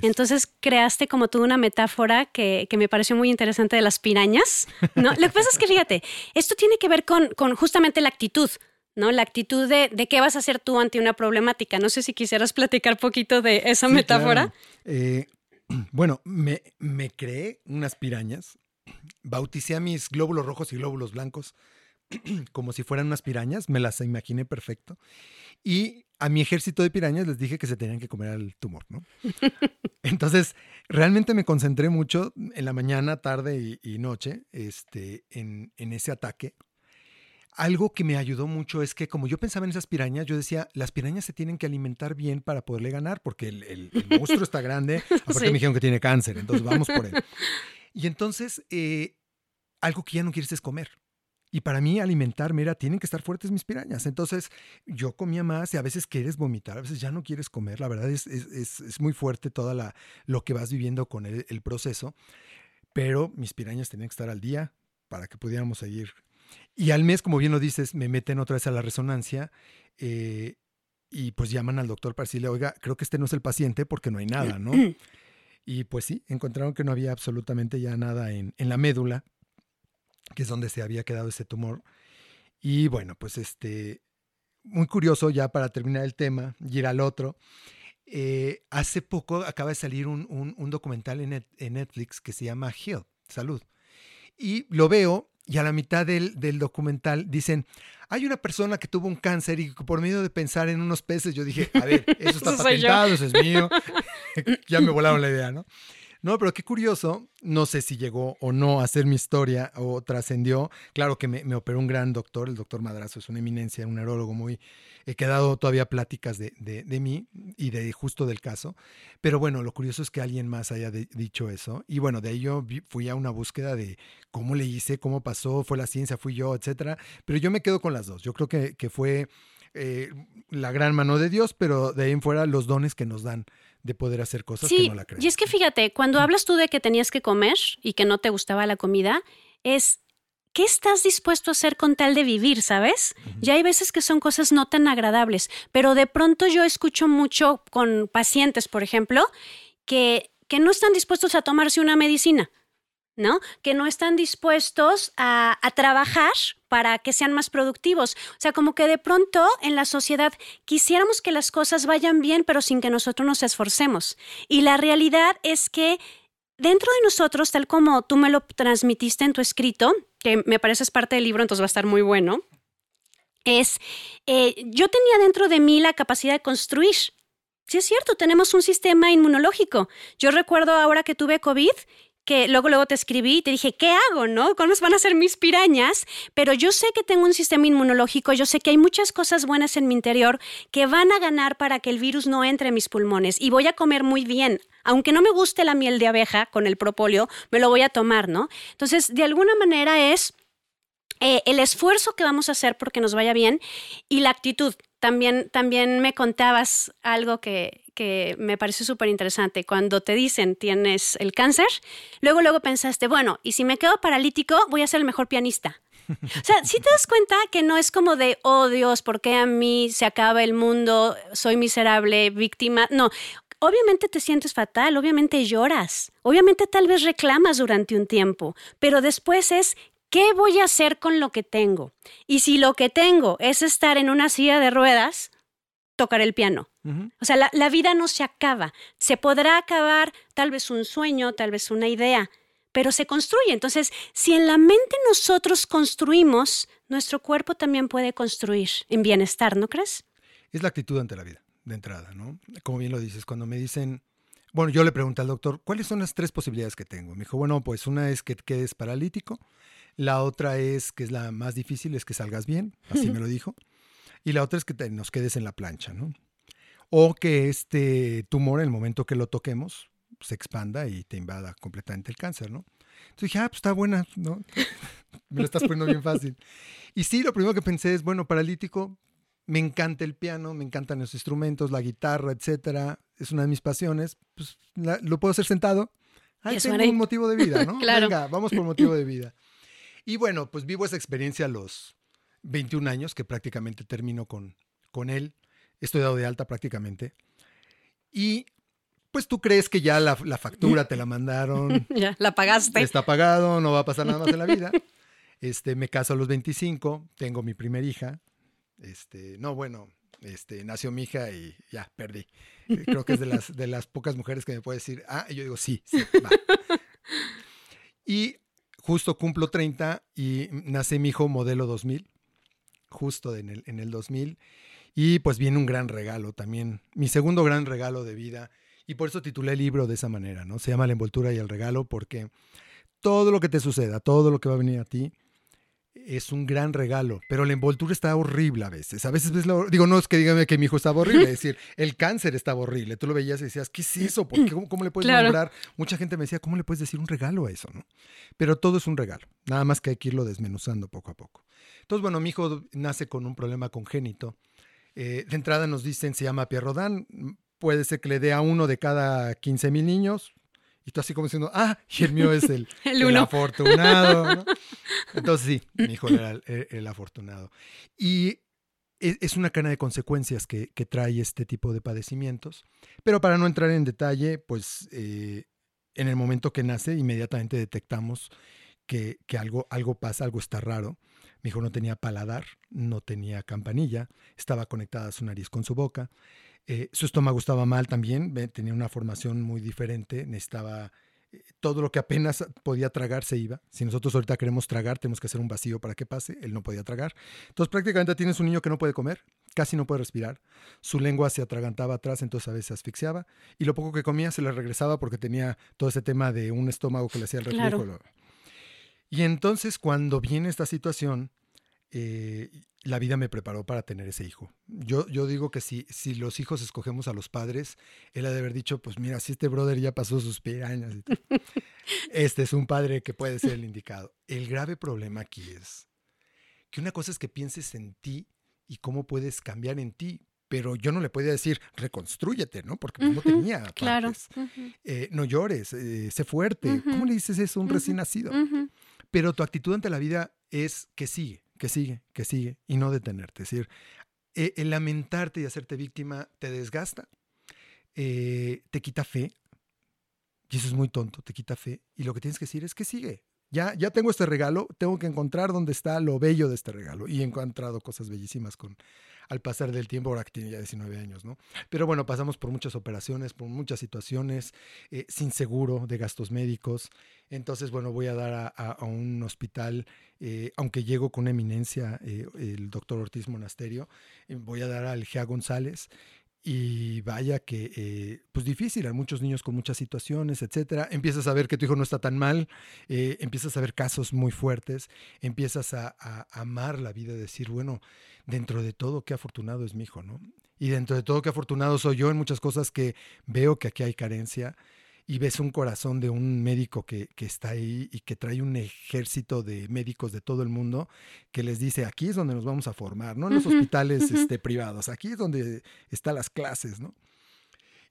Entonces creaste como tú una metáfora que, me pareció muy interesante de las pirañas, ¿no? Lo que pasa es que fíjate, esto tiene que ver con, con justamente la actitud. ¿No? La actitud de, de qué vas a hacer tú ante una problemática. No sé si quisieras platicar poquito de esa metáfora. Eh, bueno, me, me creé unas pirañas, bauticé a mis glóbulos rojos y glóbulos blancos como si fueran unas pirañas, me las imaginé perfecto. Y a mi ejército de pirañas les dije que se tenían que comer al tumor, ¿no? Entonces, realmente me concentré mucho en la mañana, tarde y, noche este, en, ese ataque. Algo que me ayudó mucho es que como yo pensaba en esas pirañas, yo decía, las pirañas se tienen que alimentar bien para poderle ganar, porque el, monstruo está grande, aparte me dijeron que tiene cáncer, entonces vamos por él. Y entonces, eh, algo que ya no quieres es comer. Y para mí alimentarme era, tienen que estar fuertes mis pirañas. Entonces yo comía más y a veces quieres vomitar, a veces ya no quieres comer. La verdad es, es, es muy fuerte toda la, lo que vas viviendo con el, el, proceso. Pero mis pirañas tenían que estar al día para que pudiéramos seguir. Y al mes, como bien lo dices, me meten otra vez a la resonancia eh, y pues llaman al doctor para decirle, oiga, creo que este no es el paciente porque no hay nada, ¿no? Y pues sí, encontraron que no había absolutamente ya nada en, en la médula que es donde se había quedado ese tumor. Y bueno, pues este, muy curioso ya para terminar el tema y ir al otro. Eh, hace poco acaba de salir un, un, documental en, en, Netflix que se llama Heal, Salud. Y lo veo y a la mitad del, del, documental dicen, hay una persona que tuvo un cáncer y por medio de pensar en unos peces, yo dije, a ver, eso está patentado, eso es mío. ya me volaron la idea, ¿no? No, pero qué curioso, no sé si llegó o no a ser mi historia o trascendió. Claro que me, operó un gran doctor, el doctor Madrazo es una eminencia, un neurólogo muy... He quedado todavía pláticas de, de, mí y de justo del caso. Pero bueno, lo curioso es que alguien más haya dicho eso. Y bueno, de ahí yo fui a una búsqueda de cómo le hice, cómo pasó, fue la ciencia, fui yo, etcétera. Pero yo me quedo con las dos. Yo creo que, que fue eh, la gran mano de Dios, pero de ahí en fuera los dones que nos dan de poder hacer cosas que no la creen. Y es que fíjate, cuando hablas tú de que tenías que comer y que no te gustaba la comida, es ¿qué estás dispuesto a hacer con tal de vivir, sabes? Ya hay veces que son cosas no tan agradables, pero de pronto yo escucho mucho con pacientes, por ejemplo, que, que no están dispuestos a tomarse una medicina. ¿no? Que no están dispuestos a, trabajar para que sean más productivos. O sea, como que de pronto en la sociedad quisiéramos que las cosas vayan bien, pero sin que nosotros nos esforcemos. Y la realidad es que dentro de nosotros, tal como tú me lo transmitiste en tu escrito, que me parece es parte del libro, entonces va a estar muy bueno, es, eh, yo tenía dentro de mí la capacidad de construir. Sí es cierto, tenemos un sistema inmunológico. Yo recuerdo ahora que tuve COVID que luego, luego te escribí y te dije, ¿qué hago? ¿No? ¿Cómo van a ser mis pirañas? Pero yo sé que tengo un sistema inmunológico, yo sé que hay muchas cosas buenas en mi interior que van a ganar para que el virus no entre en mis pulmones y voy a comer muy bien. Aunque no me guste la miel de abeja con el propóleo, me lo voy a tomar, ¿no? Entonces, de alguna manera es eh, el esfuerzo que vamos a hacer porque nos vaya bien y la actitud. También, también me contabas algo que, que me parece súper interesante. Cuando te dicen tienes el cáncer, luego, luego pensaste, bueno, y si me quedo paralítico, voy a ser el mejor pianista. O sea, si te das cuenta que no es como de, oh Dios, ¿por qué a mí se acaba el mundo? Soy miserable, víctima. No, obviamente te sientes fatal, obviamente lloras, obviamente tal vez reclamas durante un tiempo, pero después es, ¿qué voy a hacer con lo que tengo? Y si lo que tengo es estar en una silla de ruedas, tocar el piano. O sea, la, vida no se acaba. Se podrá acabar tal vez un sueño, tal vez una idea, pero se construye. Entonces, si en la mente nosotros construimos, nuestro cuerpo también puede construir en bienestar, ¿no crees? Es la actitud ante la vida, de entrada, ¿no? Como bien lo dices, cuando me dicen, bueno, yo le pregunté al doctor, ¿cuáles son las tres posibilidades que tengo? Me dijo, bueno, pues una es que quedes paralítico, la otra es, que es la más difícil, es que salgas bien, así me lo dijo, y la otra es que nos quedes en la plancha, ¿no? o que este tumor, en el momento que lo toquemos, se expanda y te invada completamente el cáncer, ¿no? Entonces dije, ah, pues está buena, ¿no? me lo estás poniendo bien fácil. Y sí, lo primero que pensé es, bueno, paralítico, me encanta el piano, me encantan los instrumentos, la guitarra, etcétera, es una de mis pasiones, pues lo puedo hacer sentado. Ahí tengo un motivo de vida, ¿no? claro. Venga, vamos por motivo de vida. Y bueno, pues vivo esa experiencia a los 21 años, que prácticamente termino con, con él estoy dado de alta prácticamente. Y pues tú crees que ya la, factura te la mandaron. ya, la pagaste. Está pagado, no va a pasar nada más en la vida. Este, me caso a los 25, tengo mi primera hija. Este, no, bueno, este, nació mi hija y ya, perdí. Eh, creo que es de las, de las pocas mujeres que me puede decir, ah, y yo digo, sí, sí, va. Y justo cumplo 30 y nace mi hijo modelo 2000, justo en el, en el 2000. Y pues viene un gran regalo también, mi segundo gran regalo de vida. Y por eso titulé el libro de esa manera, ¿no? Se llama La envoltura y el regalo porque todo lo que te suceda, todo lo que va a venir a ti, es un gran regalo, pero la envoltura está horrible a veces. A veces ves la, digo, no es que dígame que mi hijo estaba horrible, es decir, el cáncer estaba horrible. Tú lo veías y decías, ¿qué es eso? ¿Por qué? ¿Cómo, le puedes nombrar? Mucha gente me decía, ¿cómo le puedes decir un regalo a eso? ¿no? Pero todo es un regalo, nada más que hay que irlo desmenuzando poco a poco. Entonces, bueno, mi hijo nace con un problema congénito. Eh, de entrada nos dicen, se llama Pierre Rodin, puede ser que le dé a uno de cada 15 mil niños, y tú así como diciendo, ah, y el mío es el, el, afortunado. Entonces sí, mi hijo era el, afortunado. Y e, es una cana de consecuencias que, trae este tipo de padecimientos. Pero para no entrar en detalle, pues eh, en el momento que nace, inmediatamente detectamos que, algo, algo pasa, algo está raro. Mi hijo no tenía paladar, no tenía campanilla, estaba conectada su nariz con su boca. Eh, su estómago estaba mal también, tenía una formación muy diferente, necesitaba todo lo que apenas podía tragar se iba. Si nosotros ahorita queremos tragar, tenemos que hacer un vacío para que pase. Él no podía tragar. Entonces prácticamente tienes un niño que no puede comer, casi no puede respirar. Su lengua se atragantaba atrás, entonces a veces se asfixiaba. Y lo poco que comía se le regresaba porque tenía todo ese tema de un estómago que le hacía el. Y entonces cuando viene esta situación, eh, la vida me preparó para tener ese hijo. Yo, yo digo que si, si los hijos escogemos a los padres, él ha de haber dicho, pues mira, si este brother ya pasó sus pirañas, este es un padre que puede ser el indicado. El grave problema aquí es que una cosa es que pienses en ti y cómo puedes cambiar en ti, pero yo no le podía decir, reconstrúyete, ¿no? Porque no tenía Claro. Eh, no llores, eh, sé fuerte. ¿Cómo le dices eso a un recién nacido? Pero tu actitud ante la vida es que sigue que sigue, que sigue, y no detenerte. Es decir, eh, el lamentarte y hacerte víctima te desgasta, eh, te quita fe, y eso es muy tonto, te quita fe, y lo que tienes que decir es que sigue. Ya, ya tengo este regalo, tengo que encontrar dónde está lo bello de este regalo. Y he encontrado cosas bellísimas con, al pasar del tiempo, ahora que tiene ya 19 años, ¿no? Pero bueno, pasamos por muchas operaciones, por muchas situaciones, eh, sin seguro de gastos médicos. Entonces, bueno, voy a dar a, un hospital, eh, aunque llego con eminencia, eh, el doctor Ortiz Monasterio, voy a dar al GEA González. Y vaya que, eh, pues difícil, hay muchos niños con muchas situaciones, etcétera. Empiezas a ver que tu hijo no está tan mal, eh, empiezas a ver casos muy fuertes, empiezas a, a, amar la vida, decir, bueno, dentro de todo, qué afortunado es mi hijo, ¿no? Y dentro de todo, qué afortunado soy yo en muchas cosas que veo que aquí hay carencia y ves un corazón de un médico que, que, está ahí y que trae un ejército de médicos de todo el mundo que les dice, aquí es donde nos vamos a formar, no en los hospitales este, privados, aquí es donde están las clases, ¿no?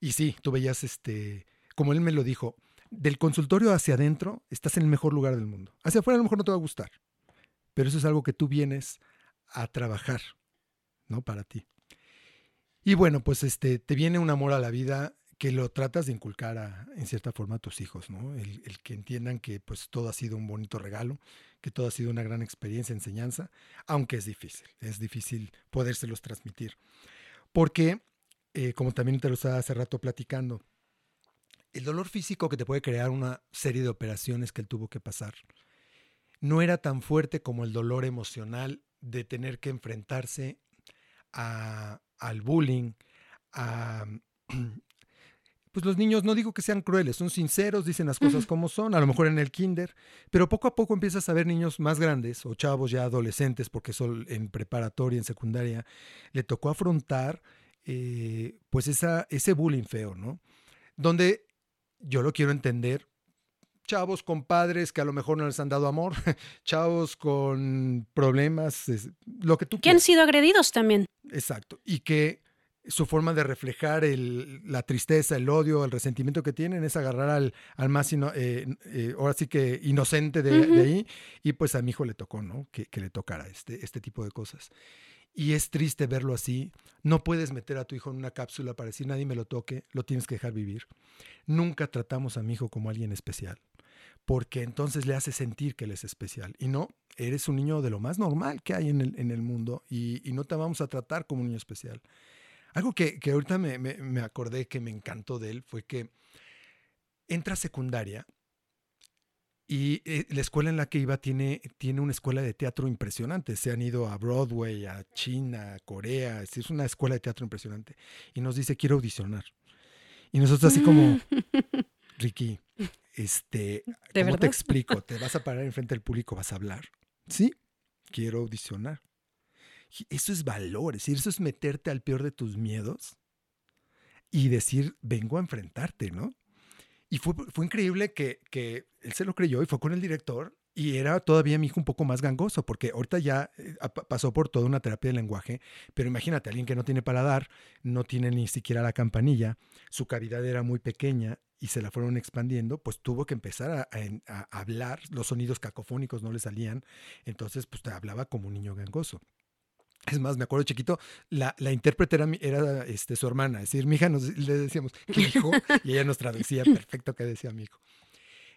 Y sí, tú veías, este, como él me lo dijo, del consultorio hacia adentro estás en el mejor lugar del mundo. Hacia afuera a lo mejor no te va a gustar, pero eso es algo que tú vienes a trabajar, ¿no? Para ti. Y bueno, pues este, te viene un amor a la vida que lo tratas de inculcar en cierta forma a tus hijos. El, que entiendan que pues todo ha sido un bonito regalo, que todo ha sido una gran experiencia, enseñanza, aunque es difícil, es difícil podérselos transmitir. Porque, eh, como también te lo estaba hace rato platicando, el dolor físico que te puede crear una serie de operaciones que él tuvo que pasar, no era tan fuerte como el dolor emocional de tener que enfrentarse al bullying, a, pues los niños no digo que sean crueles, son sinceros, dicen las cosas como son, a lo mejor en el kinder, pero poco a poco empiezas a ver niños más grandes o chavos ya adolescentes, porque son en preparatoria, en secundaria, le tocó afrontar eh, pues esa, ese bullying feo, ¿no? Donde yo lo quiero entender, chavos con padres que a lo mejor no les han dado amor, chavos con problemas, lo que tú Que han sido agredidos también. Exacto, y que su forma de reflejar la tristeza, el odio, el resentimiento que tienen es agarrar al, al más, eh, eh, ahora sí que inocente de, ahí, y pues a mi hijo le tocó, ¿no? Que, que, le tocara este, este tipo de cosas. Y es triste verlo así. No puedes meter a tu hijo en una cápsula para decir nadie me lo toque, lo tienes que dejar vivir. Nunca tratamos a mi hijo como alguien especial, porque entonces le hace sentir que él es especial. Y no, eres un niño de lo más normal que hay en el, en el mundo y, no te vamos a tratar como un niño especial. Algo que, ahorita me, me, acordé que me encantó de él fue que entra a secundaria y eh, la escuela en la que iba tiene, tiene una escuela de teatro impresionante. Se han ido a Broadway, a China, a Corea. Es una escuela de teatro impresionante. Y nos dice, quiero audicionar. Y nosotros así como, Ricky, este, ¿cómo te explico? ¿Te vas a parar enfrente del público, vas a hablar? Sí, quiero audicionar. Eso es valor, es decir, eso es meterte al peor de tus miedos y decir, vengo a enfrentarte, ¿no? Y fue, fue increíble que, que, él se lo creyó y fue con el director y era todavía mi hijo un poco más gangoso, porque ahorita ya eh, pasó por toda una terapia de lenguaje, pero imagínate, alguien que no tiene paladar, no tiene ni siquiera la campanilla, su cavidad era muy pequeña y se la fueron expandiendo, pues tuvo que empezar a, hablar, los sonidos cacofónicos no le salían, entonces pues te hablaba como un niño gangoso. Es más, me acuerdo chiquito, la, la intérprete era, era este, su hermana, es decir, mi hija nos, le decíamos, ¿qué dijo? Y ella nos traducía perfecto qué decía mi hijo.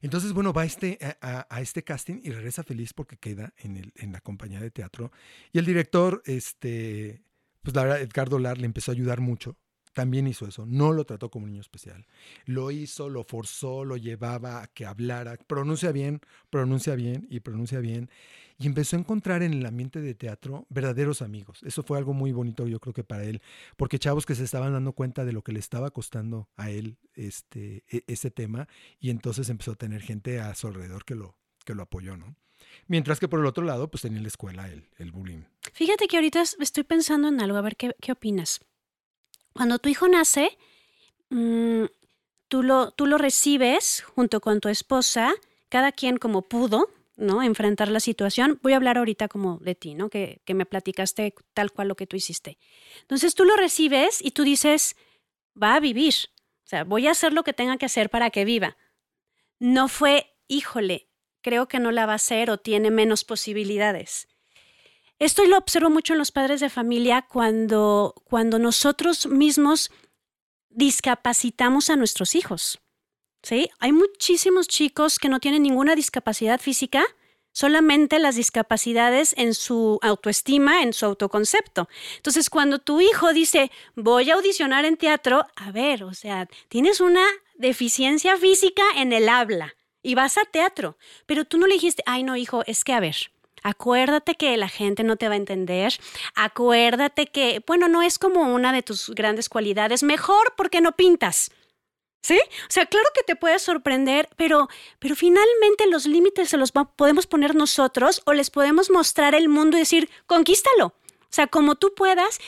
Entonces, bueno, va este, a, a, este casting y regresa feliz porque queda en, el, en la compañía de teatro. Y el director, este, pues la verdad, Edgardo Lar le empezó a ayudar mucho también hizo eso, no lo trató como un niño especial. Lo hizo, lo forzó, lo llevaba a que hablara, pronuncia bien, pronuncia bien y pronuncia bien. Y empezó a encontrar en el ambiente de teatro verdaderos amigos. Eso fue algo muy bonito, yo creo que para él, porque chavos que se estaban dando cuenta de lo que le estaba costando a él este, e, ese tema, y entonces empezó a tener gente a su alrededor que lo, que lo apoyó, ¿no? Mientras que por el otro lado, pues tenía en la escuela el, el bullying. Fíjate que ahorita estoy pensando en algo, a ver qué, qué opinas. Cuando tu hijo nace, mm, tú, lo, tú lo recibes junto con tu esposa, cada quien como pudo, ¿no? Enfrentar la situación. Voy a hablar ahorita como de ti, ¿no? Que, que me platicaste tal cual lo que tú hiciste. Entonces tú lo recibes y tú dices, va a vivir. O sea, voy a hacer lo que tenga que hacer para que viva. No fue, híjole, creo que no la va a hacer o tiene menos posibilidades. Esto lo observo mucho en los padres de familia cuando, cuando nosotros mismos discapacitamos a nuestros hijos. ¿Sí? Hay muchísimos chicos que no tienen ninguna discapacidad física, solamente las discapacidades en su autoestima, en su autoconcepto. Entonces, cuando tu hijo dice, voy a audicionar en teatro, a ver, o sea, tienes una deficiencia física en el habla y vas a teatro, pero tú no le dijiste, ay no, hijo, es que a ver, Acuérdate que la gente no te va a entender. Acuérdate que, bueno, no es como una de tus grandes cualidades. Mejor porque no pintas. ¿Sí? O sea, claro que te puede sorprender, pero, pero finalmente los límites se los podemos poner nosotros o les podemos mostrar el mundo y decir, conquístalo. O sea, como tú puedas.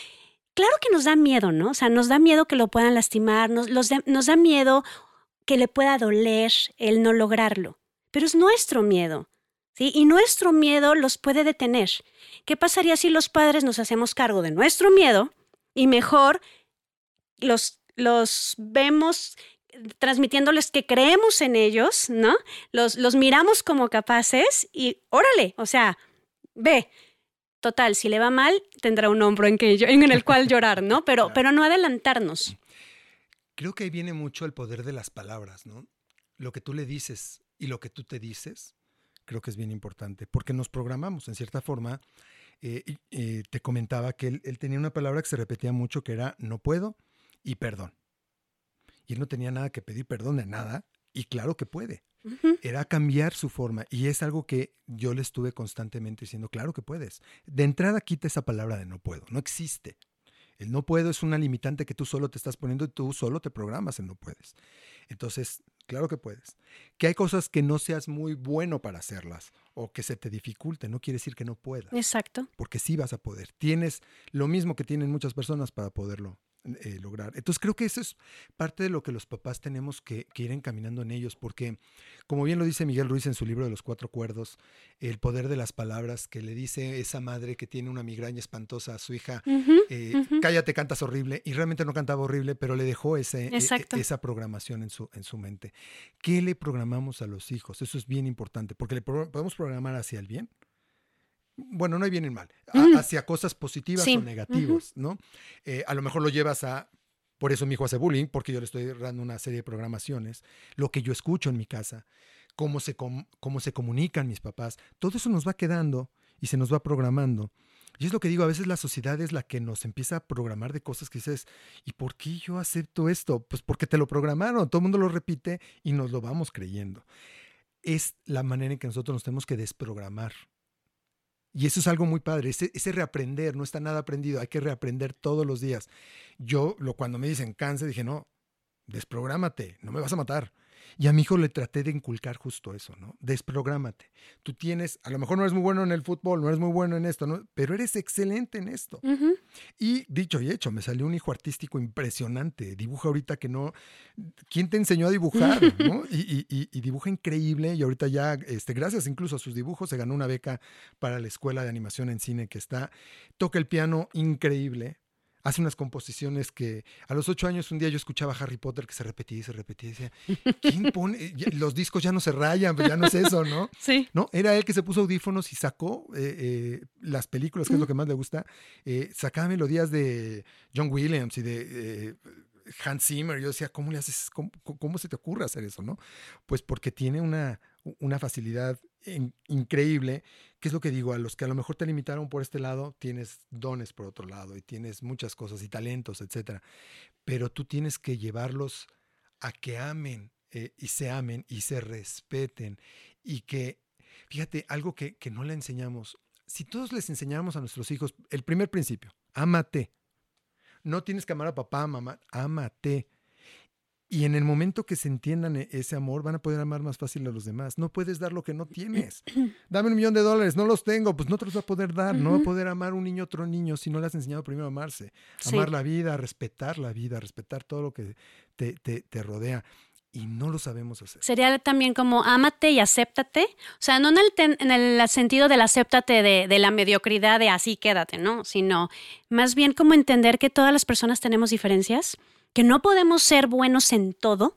Claro que nos da miedo, ¿no? O sea, nos da miedo que lo puedan lastimar, nos, nos da miedo que le pueda doler el no lograrlo, pero es nuestro miedo. Y nuestro miedo los puede detener. ¿Qué pasaría si los padres nos hacemos cargo de nuestro miedo y mejor los, los vemos transmitiéndoles que creemos en ellos, ¿no? Los, los miramos como capaces y órale, o sea, ve, total, si le va mal, tendrá un hombro en, que, en el cual llorar, ¿no? Pero, pero no adelantarnos. Creo que ahí viene mucho el poder de las palabras, ¿no? Lo que tú le dices y lo que tú te dices creo que es bien importante, porque nos programamos, en cierta forma. Eh, eh, te comentaba que él, tenía una palabra que se repetía mucho, que era no puedo y perdón. Y él no tenía nada que pedir perdón de nada, y claro que puede. Era cambiar su forma, y es algo que yo le estuve constantemente diciendo, claro que puedes. De entrada quita esa palabra de no puedo, no existe. El no puedo es una limitante que tú solo te estás poniendo y tú solo te programas en no puedes. Entonces, Claro que puedes. Que hay cosas que no seas muy bueno para hacerlas o que se te dificulte, no quiere decir que no puedas. Exacto. Porque sí vas a poder. Tienes lo mismo que tienen muchas personas para poderlo eh, lograr. Entonces creo que eso es parte de lo que los papás tenemos que, ir encaminando en ellos, porque como bien lo dice Miguel Ruiz en su libro de los cuatro cuerdos, el poder de las palabras que le dice esa madre que tiene una migraña espantosa a su hija, eh, cállate, cantas horrible, y realmente no cantaba horrible, pero le dejó ese, e, e, esa programación en su, en su mente. ¿Qué le programamos a los hijos? Eso es bien importante, porque le podemos programar hacia el bien bueno, no hay bien y mal, hacia cosas positivas o negativas, ¿no? Eh, a lo mejor lo llevas a, por eso mi hijo hace bullying, porque yo le estoy dando una serie de programaciones, lo que yo escucho en mi casa, cómo se, cómo se comunican mis papás, todo eso nos va quedando y se nos va programando. Y es lo que digo, a veces la sociedad es la que nos empieza a programar de cosas que dices, ¿y por qué yo acepto esto? Pues porque te lo programaron, todo el mundo lo repite y nos lo vamos creyendo. Es la manera en que nosotros nos tenemos que desprogramar. Y eso es algo muy padre, ese, reaprender, no está nada aprendido, hay que reaprender todos los días. Yo, lo, cuando me dicen cáncer, dije, no, desprográmate, no me vas a matar. Y a mi hijo le traté de inculcar justo eso, ¿no? Desprográmate. Tú tienes, a lo mejor no eres muy bueno en el fútbol, no eres muy bueno en esto, ¿no? pero eres excelente en esto. Y dicho y hecho, me salió un hijo artístico impresionante. Dibuja ahorita que no. ¿Quién te enseñó a dibujar? ¿no? y, y, dibuja increíble. Y ahorita ya, este, gracias incluso a sus dibujos, se ganó una beca para la escuela de animación en cine que está. Toca el piano increíble hace unas composiciones que a los ocho años un día yo escuchaba Harry Potter que se repetía y se repetía y decía, ¿quién pone? Los discos ya no se rayan, pues ya no es eso, ¿no? Sí. ¿No? Era él que se puso audífonos y sacó eh, eh, las películas, que es lo que más le gusta, eh, sacaba melodías de John Williams y de... Hans Zimmer, yo decía, ¿cómo le haces? Cómo, se te ocurre hacer eso, no? Pues porque tiene una, una facilidad increíble, que es lo que digo, a los que a lo mejor te limitaron por este lado, tienes dones por otro lado y tienes muchas cosas y talentos, etcétera. Pero tú tienes que llevarlos a que amen eh, y se amen y se respeten y que, fíjate, algo que, que no le enseñamos, si todos les enseñamos a nuestros hijos, el primer principio, ámate. No tienes que amar a papá, mamá, ámate. Y en el momento que se entiendan e-, ese amor, van a poder amar más fácil a los demás. No puedes dar lo que no tienes. Dame un millón de dólares, no los tengo, pues no te los va a poder dar. No va a poder amar un niño otro niño si no le has enseñado primero a amarse. Amar la vida, respetar la vida, respetar todo lo que te, te, rodea y no lo sabemos hacer. Sería también como ámate y acéptate. O sea, no en el, en el sentido del acéptate de, de, la mediocridad de así quédate, ¿no? Sino más bien como entender que todas las personas tenemos diferencias que no podemos ser buenos en todo.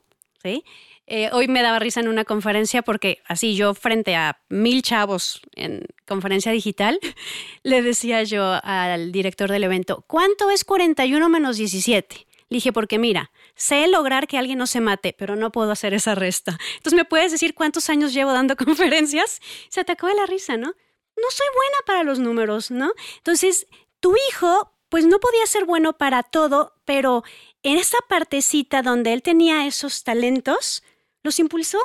Eh, hoy me daba risa en una conferencia porque así yo frente a mil chavos en conferencia digital, le decía yo al director del evento, ¿cuánto es 41 menos 17? Le dije, porque mira, sé lograr que alguien no se mate, pero no puedo hacer esa resta. Entonces, ¿me puedes decir cuántos años llevo dando conferencias? Se atacó de la risa, ¿no? No soy buena para los números, ¿no? Entonces, tu hijo, pues no podía ser bueno para todo, pero en esa partecita donde él tenía esos talentos, los impulsó.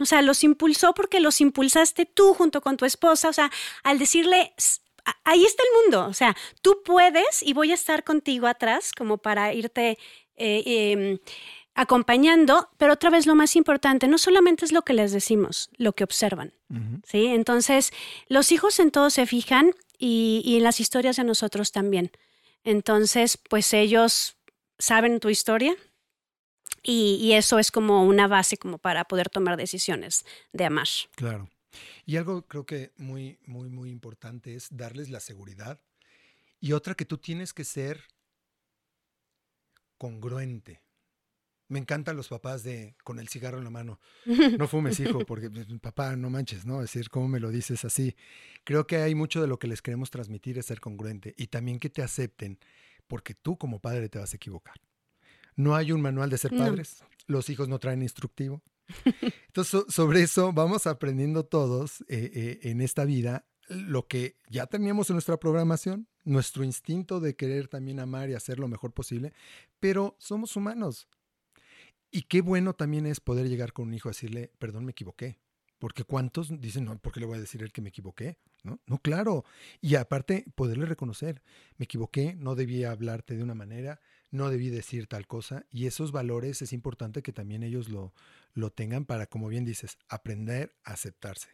O sea, los impulsó porque los impulsaste tú junto con tu esposa. O sea, al decirle, ahí está el mundo. O sea, tú puedes y voy a estar contigo atrás como para irte eh, em, acompañando. Pero otra vez lo más importante, no solamente es lo que les decimos, lo que observan. ¿sí? Entonces, los hijos en todo se fijan y, y en las historias de nosotros también. Entonces, pues ellos saben tu historia y, eso es como una base como para poder tomar decisiones de amar. Claro. Y algo creo que muy, muy, muy importante es darles la seguridad. Y otra que tú tienes que ser congruente. Me encantan los papás de con el cigarro en la mano. No fumes, hijo, porque pues, papá, no manches, ¿no? Es decir, ¿cómo me lo dices así? Creo que hay mucho de lo que les queremos transmitir es ser congruente y también que te acepten porque tú como padre te vas a equivocar. No hay un manual de ser padres, los hijos no traen instructivo. Entonces, sobre eso vamos aprendiendo todos eh, eh, en esta vida lo que ya teníamos en nuestra programación, nuestro instinto de querer también amar y hacer lo mejor posible, pero somos humanos. Y qué bueno también es poder llegar con un hijo a decirle, perdón, me equivoqué. Porque cuántos dicen, no, ¿por qué le voy a decir él que me equivoqué? ¿No? no, claro. Y aparte, poderle reconocer, me equivoqué, no debía hablarte de una manera, no debí decir tal cosa. Y esos valores es importante que también ellos lo, lo tengan para, como bien dices, aprender a aceptarse.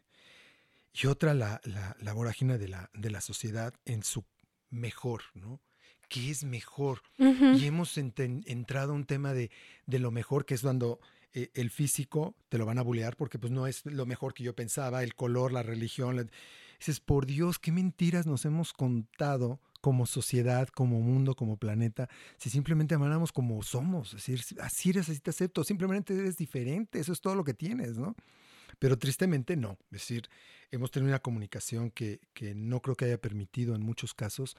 Y otra, la, la, la vorágine de la, de la sociedad en su mejor, ¿no? ¿Qué es mejor? Y hemos entrado a un tema de, de lo mejor, que es cuando eh, el físico te lo van a bulear porque pues no es lo mejor que yo pensaba, el color, la religión. Dices, por Dios, qué mentiras nos hemos contado como sociedad, como mundo, como planeta, si simplemente amáramos como somos, es decir, así eres, así te acepto, simplemente eres diferente, eso es todo lo que tienes, ¿no? Pero tristemente no, es decir, hemos tenido una comunicación que, que no creo que haya permitido en muchos casos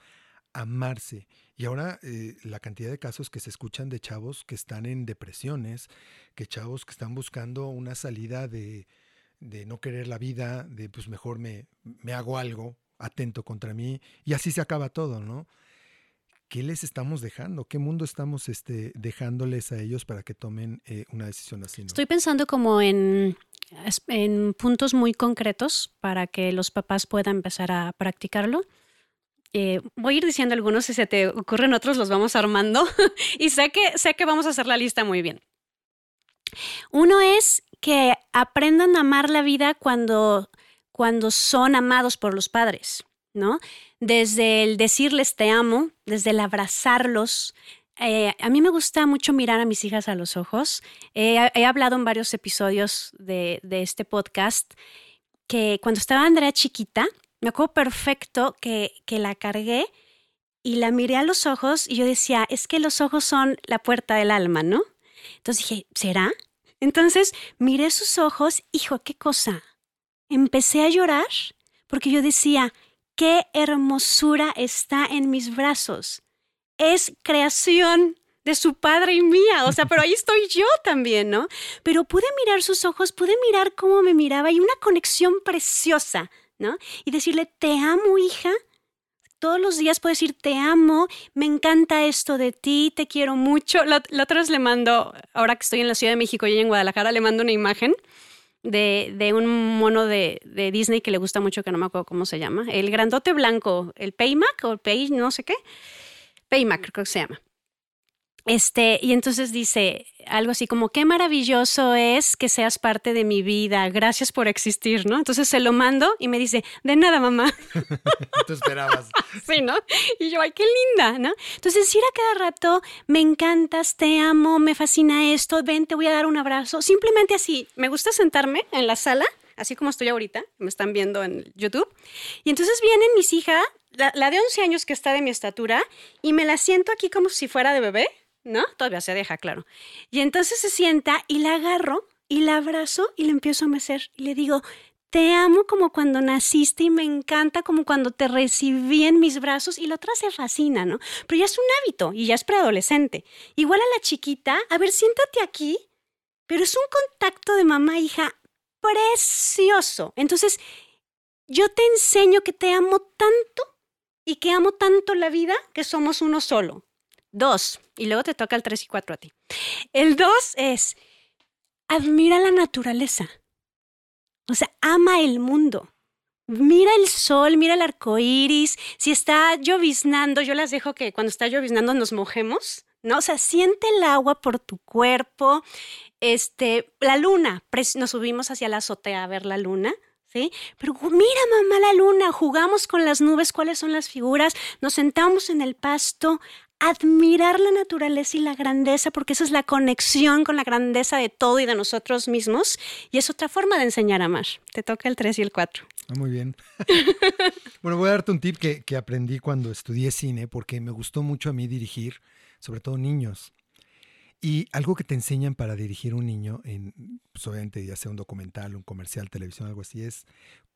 amarse. Y ahora eh, la cantidad de casos que se escuchan de chavos que están en depresiones, que chavos que están buscando una salida de, de no querer la vida, de pues mejor me, me hago algo atento contra mí y así se acaba todo, ¿no? ¿Qué les estamos dejando? ¿Qué mundo estamos este, dejándoles a ellos para que tomen eh, una decisión así? Estoy pensando como en, en puntos muy concretos para que los papás puedan empezar a practicarlo. Eh, voy a ir diciendo algunos, si se te ocurren otros, los vamos armando. y sé que, sé que vamos a hacer la lista muy bien. Uno es que aprendan a amar la vida cuando, cuando son amados por los padres, ¿no? Desde el decirles te amo, desde el abrazarlos. Eh, a mí me gusta mucho mirar a mis hijas a los ojos. Eh, he hablado en varios episodios de, este podcast que cuando estaba Andrea chiquita, me acuerdo perfecto que, que la cargué y la miré a los ojos y yo decía, es que los ojos son la puerta del alma, ¿no? Entonces dije, ¿será? Entonces miré sus ojos, hijo, qué cosa. Empecé a llorar porque yo decía, qué hermosura está en mis brazos. Es creación de su padre y mía, o sea, pero ahí estoy yo también, ¿no? Pero pude mirar sus ojos, pude mirar cómo me miraba y una conexión preciosa, ¿no? Y decirle, te amo, hija. Todos los días puedo decir, te amo, me encanta esto de ti, te quiero mucho. La, la otra le mando, ahora que estoy en la Ciudad de México y en Guadalajara, le mando una imagen de, de un mono de, de Disney que le gusta mucho, que no me acuerdo cómo se llama. El grandote blanco, el Paymac o Pay, no sé qué. Paymac creo que se llama. Este, y entonces dice algo así como, qué maravilloso es que seas parte de mi vida, gracias por existir, ¿no? Entonces se lo mando y me dice, de nada, mamá. Tú esperabas. Sí, ¿no? Y yo, ay, qué linda, ¿no? Entonces, decir a cada rato, me encantas, te amo, me fascina esto, ven, te voy a dar un abrazo. Simplemente así, me gusta sentarme en la sala, así como estoy ahorita, me están viendo en YouTube. Y entonces vienen mis hijas, la, la de 11 años que está de mi estatura, y me la siento aquí como si fuera de bebé, ¿no? Todavía se deja, claro. Y entonces se sienta y la agarro y la abrazo y le empiezo a mecer y le digo, te amo como cuando naciste y me encanta como cuando te recibí en mis brazos y la otra se fascina, ¿no? Pero ya es un hábito y ya es preadolescente. Igual a la chiquita, a ver, siéntate aquí, pero es un contacto de mamá e hija precioso. Entonces, yo te enseño que te amo tanto y que amo tanto la vida que somos uno solo. Dos, y luego te toca el tres y cuatro a ti. El dos es, admira la naturaleza. O sea, ama el mundo. Mira el sol, mira el arco iris. Si está lloviznando, yo las dejo que cuando está lloviznando nos mojemos, ¿no? O sea, siente el agua por tu cuerpo. Este, la luna, nos subimos hacia la azotea a ver la luna. ¿Sí? Pero mira, mamá, la luna, jugamos con las nubes, cuáles son las figuras, nos sentamos en el pasto, admirar la naturaleza y la grandeza, porque esa es la conexión con la grandeza de todo y de nosotros mismos, y es otra forma de enseñar a amar. Te toca el 3 y el 4. Ah, muy bien. bueno, voy a darte un tip que, que aprendí cuando estudié cine, porque me gustó mucho a mí dirigir, sobre todo niños. Y algo que te enseñan para dirigir un niño, en, pues obviamente ya sea un documental, un comercial, televisión, algo así, es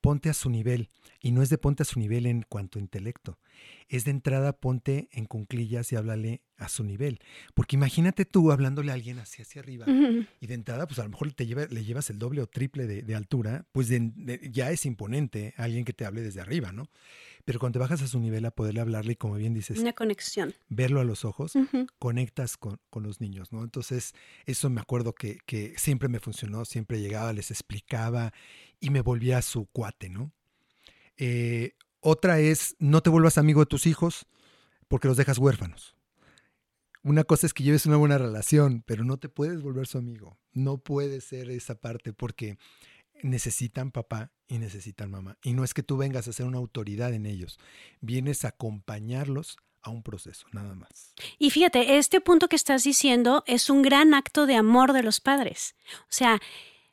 ponte a su nivel. Y no es de ponte a su nivel en cuanto a intelecto. Es de entrada ponte en cunclillas y háblale a su nivel. Porque imagínate tú hablándole a alguien así hacia arriba. Y de entrada, pues a lo mejor te lleva- le llevas el doble o triple de, de altura, pues de- de- ya es imponente alguien que te hable desde arriba, ¿no? Pero cuando te bajas a su nivel a poderle hablarle y como bien dices, Una conexión. verlo a los ojos, conectas con, con los niños, ¿no? Entonces, eso me acuerdo que, que siempre me funcionó, siempre llegaba, les explicaba y me volvía su cuate, ¿no? Eh, otra es, no te vuelvas amigo de tus hijos porque los dejas huérfanos. Una cosa es que lleves una buena relación, pero no te puedes volver su amigo. No puede ser esa parte porque necesitan papá y necesitan mamá. Y no es que tú vengas a ser una autoridad en ellos, vienes a acompañarlos a un proceso, nada más. Y fíjate, este punto que estás diciendo es un gran acto de amor de los padres. O sea,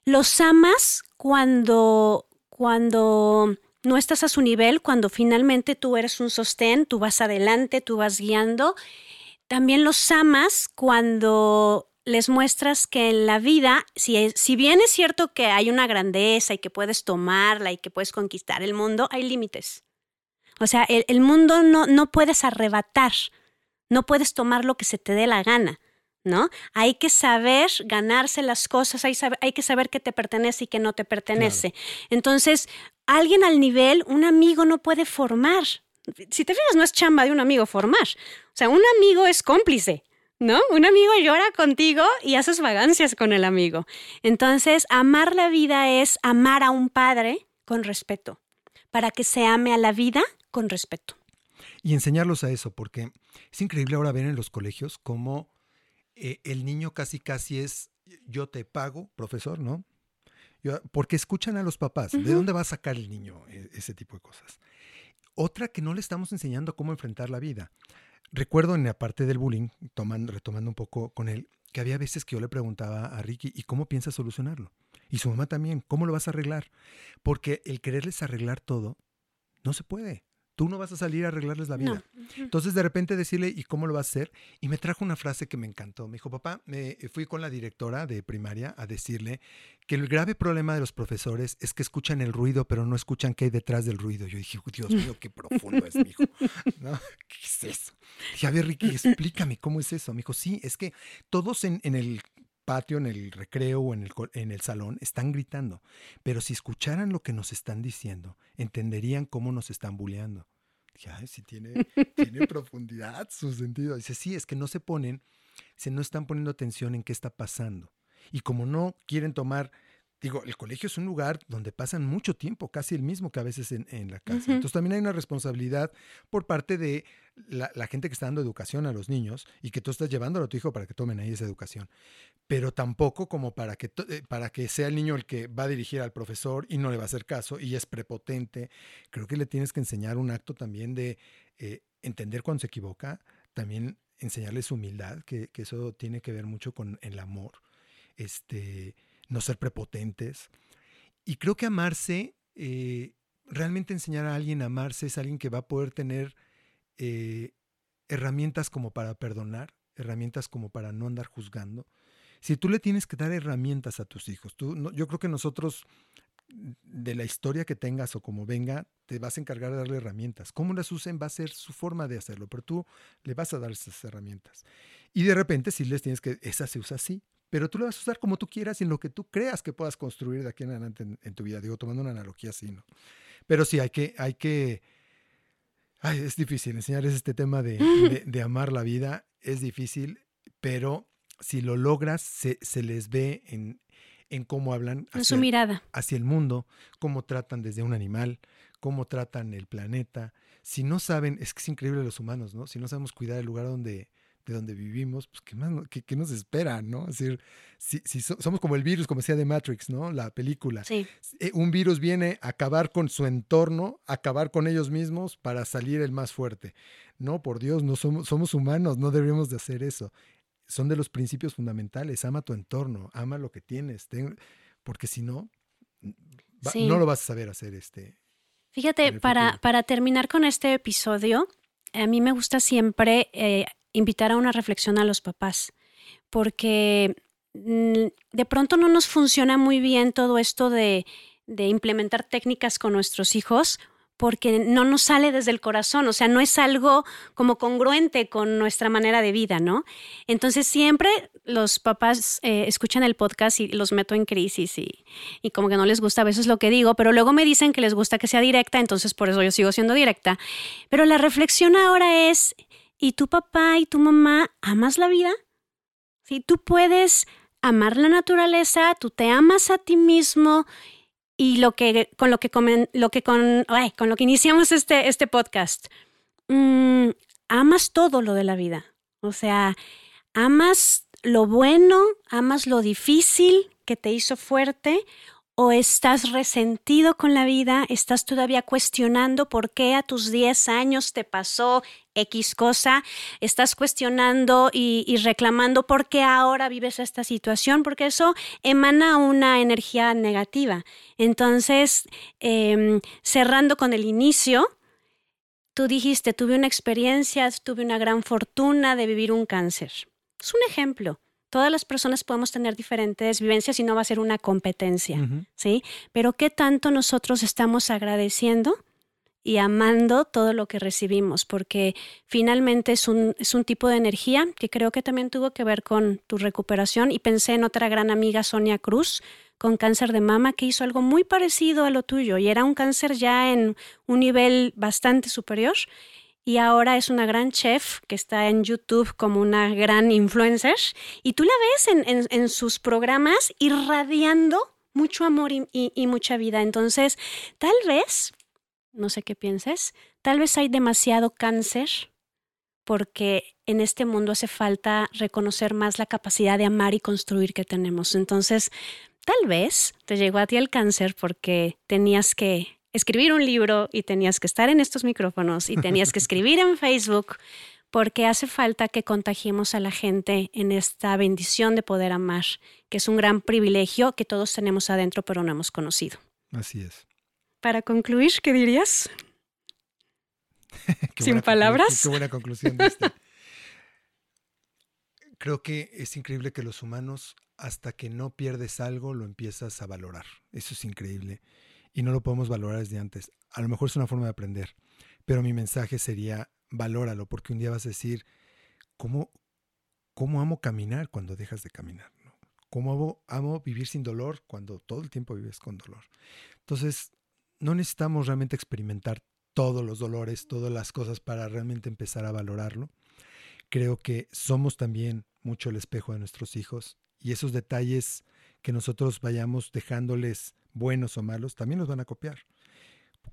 los amas cuando, cuando no estás a su nivel, cuando finalmente tú eres un sostén, tú vas adelante, tú vas guiando. También los amas cuando les muestras que en la vida, si, si bien es cierto que hay una grandeza y que puedes tomarla y que puedes conquistar el mundo, hay límites. O sea, el, el mundo no, no puedes arrebatar, no puedes tomar lo que se te dé la gana. ¿No? Hay que saber ganarse las cosas, hay, hay que saber qué te pertenece y qué no te pertenece. Entonces, alguien al nivel, un amigo no puede formar. Si te fijas, no es chamba de un amigo formar. O sea, un amigo es cómplice, ¿no? Un amigo llora contigo y haces vagancias con el amigo. Entonces, amar la vida es amar a un padre con respeto, para que se ame a la vida con respeto. Y enseñarlos a eso, porque es increíble ahora ver en los colegios cómo eh, el niño casi casi es, yo te pago, profesor, ¿no? porque escuchan a los papás. ¿De dónde va a sacar el niño e, ese tipo de cosas? Otra que no le estamos enseñando cómo enfrentar la vida. Recuerdo en la parte del bullying, tomando, retomando un poco con él, que había veces que yo le preguntaba a Ricky, ¿y cómo piensas solucionarlo? Y su mamá también, ¿cómo lo vas a arreglar? Porque el quererles arreglar todo, no se puede. Tú no vas a salir a arreglarles la vida. Entonces, de repente decirle, ¿y cómo lo vas a hacer? Y me trajo una frase que me encantó. Me dijo, papá, me fui con la directora de primaria a decirle que el grave problema de los profesores es que escuchan el ruido, pero no escuchan qué hay detrás del ruido. Yo dije, Dios mío, qué profundo es, mijo. ¿No? ¿Qué es eso? Dije, a ver, Ricky, explícame cómo es eso. Me dijo, sí, es que todos en, en el patio, en el recreo o en el, en el salón, están gritando. Pero si escucharan lo que nos están diciendo, entenderían cómo nos están bulleando. Ay, sí tiene, tiene profundidad su sentido. Dice, sí, es que no se ponen, se no están poniendo atención en qué está pasando. Y como no quieren tomar digo, el colegio es un lugar donde pasan mucho tiempo, casi el mismo que a veces en, la casa. Entonces también hay una responsabilidad por parte de la, gente que está dando educación a los niños y que tú estás llevándolo a tu hijo para que tomen ahí esa educación. Pero tampoco como para que, eh, para que sea el niño el que va a dirigir al profesor y no le va a hacer caso y es prepotente. Creo que le tienes que enseñar un acto también de eh, entender cuando se equivoca, también enseñarles humildad, que, que, eso tiene que ver mucho con el amor. Este, no ser prepotentes. Y creo que amarse, eh, realmente enseñar a alguien a amarse es alguien que va a poder tener eh, herramientas como para perdonar, herramientas como para no andar juzgando. Si tú le tienes que dar herramientas a tus hijos, tú, yo creo que nosotros, de la historia que tengas o como venga, te vas a encargar de darle herramientas. Cómo las usen va a ser su forma de hacerlo, pero tú le vas a dar esas herramientas. Y de repente si les tienes que, esa se usa así, pero tú lo vas a usar como tú quieras y en lo que tú creas que puedas construir de aquí en adelante en, tu vida. Digo, tomando una analogía así, ¿no? Pero sí, hay que, hay que, ay, es difícil enseñarles este tema de, de, amar la vida, es difícil, pero si lo logras, se, se les ve en, en cómo hablan. Hacia, en su mirada. Hacia el mundo, cómo tratan desde un animal, cómo tratan el planeta. Si no saben, es que es increíble los humanos, ¿no? Si no sabemos cuidar el lugar donde, de donde vivimos, pues ¿qué, más, qué, nos espera, no? Es decir, si, si somos como el virus, como decía de Matrix, ¿no? La película. Sí. Eh, un virus viene a acabar con su entorno, acabar con ellos mismos para salir el más fuerte. No, por Dios, no somos, somos humanos, no deberíamos de hacer eso. Son de los principios fundamentales. Ama tu entorno, ama lo que tienes, porque si no, no lo vas a saber hacer este. Fíjate, para, para terminar con este episodio, a mí me gusta siempre eh, invitar a una reflexión a los papás, porque mm, de pronto no nos funciona muy bien todo esto de, implementar técnicas con nuestros hijos porque no nos sale desde el corazón, o sea, no es algo como congruente con nuestra manera de vida, ¿no? Entonces siempre los papás eh, escuchan el podcast y los meto en crisis y, y, como que no les gusta a veces lo que digo, pero luego me dicen que les gusta que sea directa, entonces por eso yo sigo siendo directa. Pero la reflexión ahora es, ¿Y tu papá y tu mamá amas la vida? Si tú puedes amar la naturaleza, tú te amas a ti mismo y lo que con lo que lo que con, con lo que iniciamos este, este podcast, mm, amas todo lo de la vida. O sea, amas lo bueno, amas lo difícil que te hizo fuerte o estás resentido con la vida, estás todavía cuestionando por qué a tus 10 años te pasó X cosa, estás cuestionando y, reclamando por qué ahora vives esta situación, porque eso emana una energía negativa. Entonces, em, cerrando con el inicio, tú dijiste, tuve una experiencia, tuve una gran fortuna de vivir un cáncer. Es un ejemplo. Todas las personas podemos tener diferentes vivencias y no va a ser una competencia, ¿sí? Pero ¿qué tanto nosotros estamos agradeciendo y amando todo lo que recibimos, porque finalmente es un, es un tipo de energía que creo que también tuvo que ver con tu recuperación y pensé en otra gran amiga, Sonia Cruz, con cáncer de mama, que hizo algo muy parecido a lo tuyo y era un cáncer ya en un nivel bastante superior y ahora es una gran chef que está en YouTube como una gran influencer y tú la ves en, sus programas irradiando mucho amor y, y, mucha vida. Entonces, tal vez, no sé qué pienses, tal vez hay demasiado cáncer porque en este mundo hace falta reconocer más la capacidad de amar y construir que tenemos. Entonces, tal vez te llegó a ti el cáncer porque tenías que escribir un libro y tenías que estar en estos micrófonos y tenías que escribir en Facebook porque hace falta que contagiemos a la gente en esta bendición de poder amar, que es un gran privilegio que todos tenemos adentro pero no hemos conocido. Así es. Para concluir, ¿qué dirías? Sin palabras. Qué buena conclusión de este. Creo que es increíble que los humanos, hasta que no pierdes algo, lo empiezas a valorar. Eso es increíble y no lo podemos valorar desde antes. A lo mejor es una forma de aprender, pero mi mensaje sería, valóralo, porque un día vas a decir, ¿cómo, cómo amo caminar cuando dejas de caminar? ¿Cómo amo, amo vivir sin dolor cuando todo el tiempo vives con dolor? Entonces, no necesitamos realmente experimentar todos los dolores, todas las cosas para realmente empezar a valorarlo. Creo que somos también mucho el espejo de nuestros hijos y esos detalles que nosotros vayamos dejándoles buenos o malos, también los van a copiar.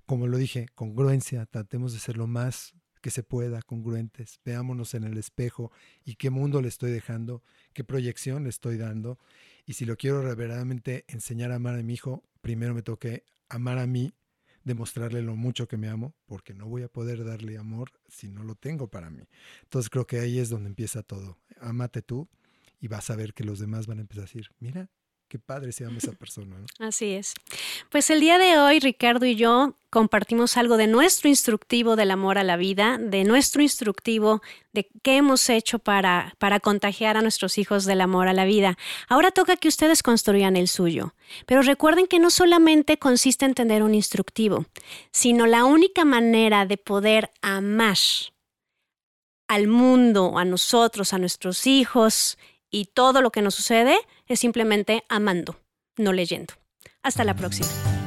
Como lo dije, congruencia, tratemos de ser lo más que se pueda, congruentes, veámonos en el espejo y qué mundo le estoy dejando, qué proyección le estoy dando. Y si lo quiero verdaderamente enseñar a amar a mi hijo, primero me toque amar a mí, demostrarle lo mucho que me amo, porque no voy a poder darle amor si no lo tengo para mí. Entonces creo que ahí es donde empieza todo. Amate tú y vas a ver que los demás van a empezar a decir, mira, qué padre se llama esa persona. Así es. Pues el día de hoy, Ricardo y yo compartimos algo de nuestro instructivo del amor a la vida, de nuestro instructivo de qué hemos hecho para, para contagiar a nuestros hijos del amor a la vida. Ahora toca que ustedes construyan el suyo. Pero recuerden que no solamente consiste en tener un instructivo, sino la única manera de poder amar al mundo, a nosotros, a nuestros hijos y todo lo que nos sucede es simplemente amando, no leyendo. Hasta la próxima.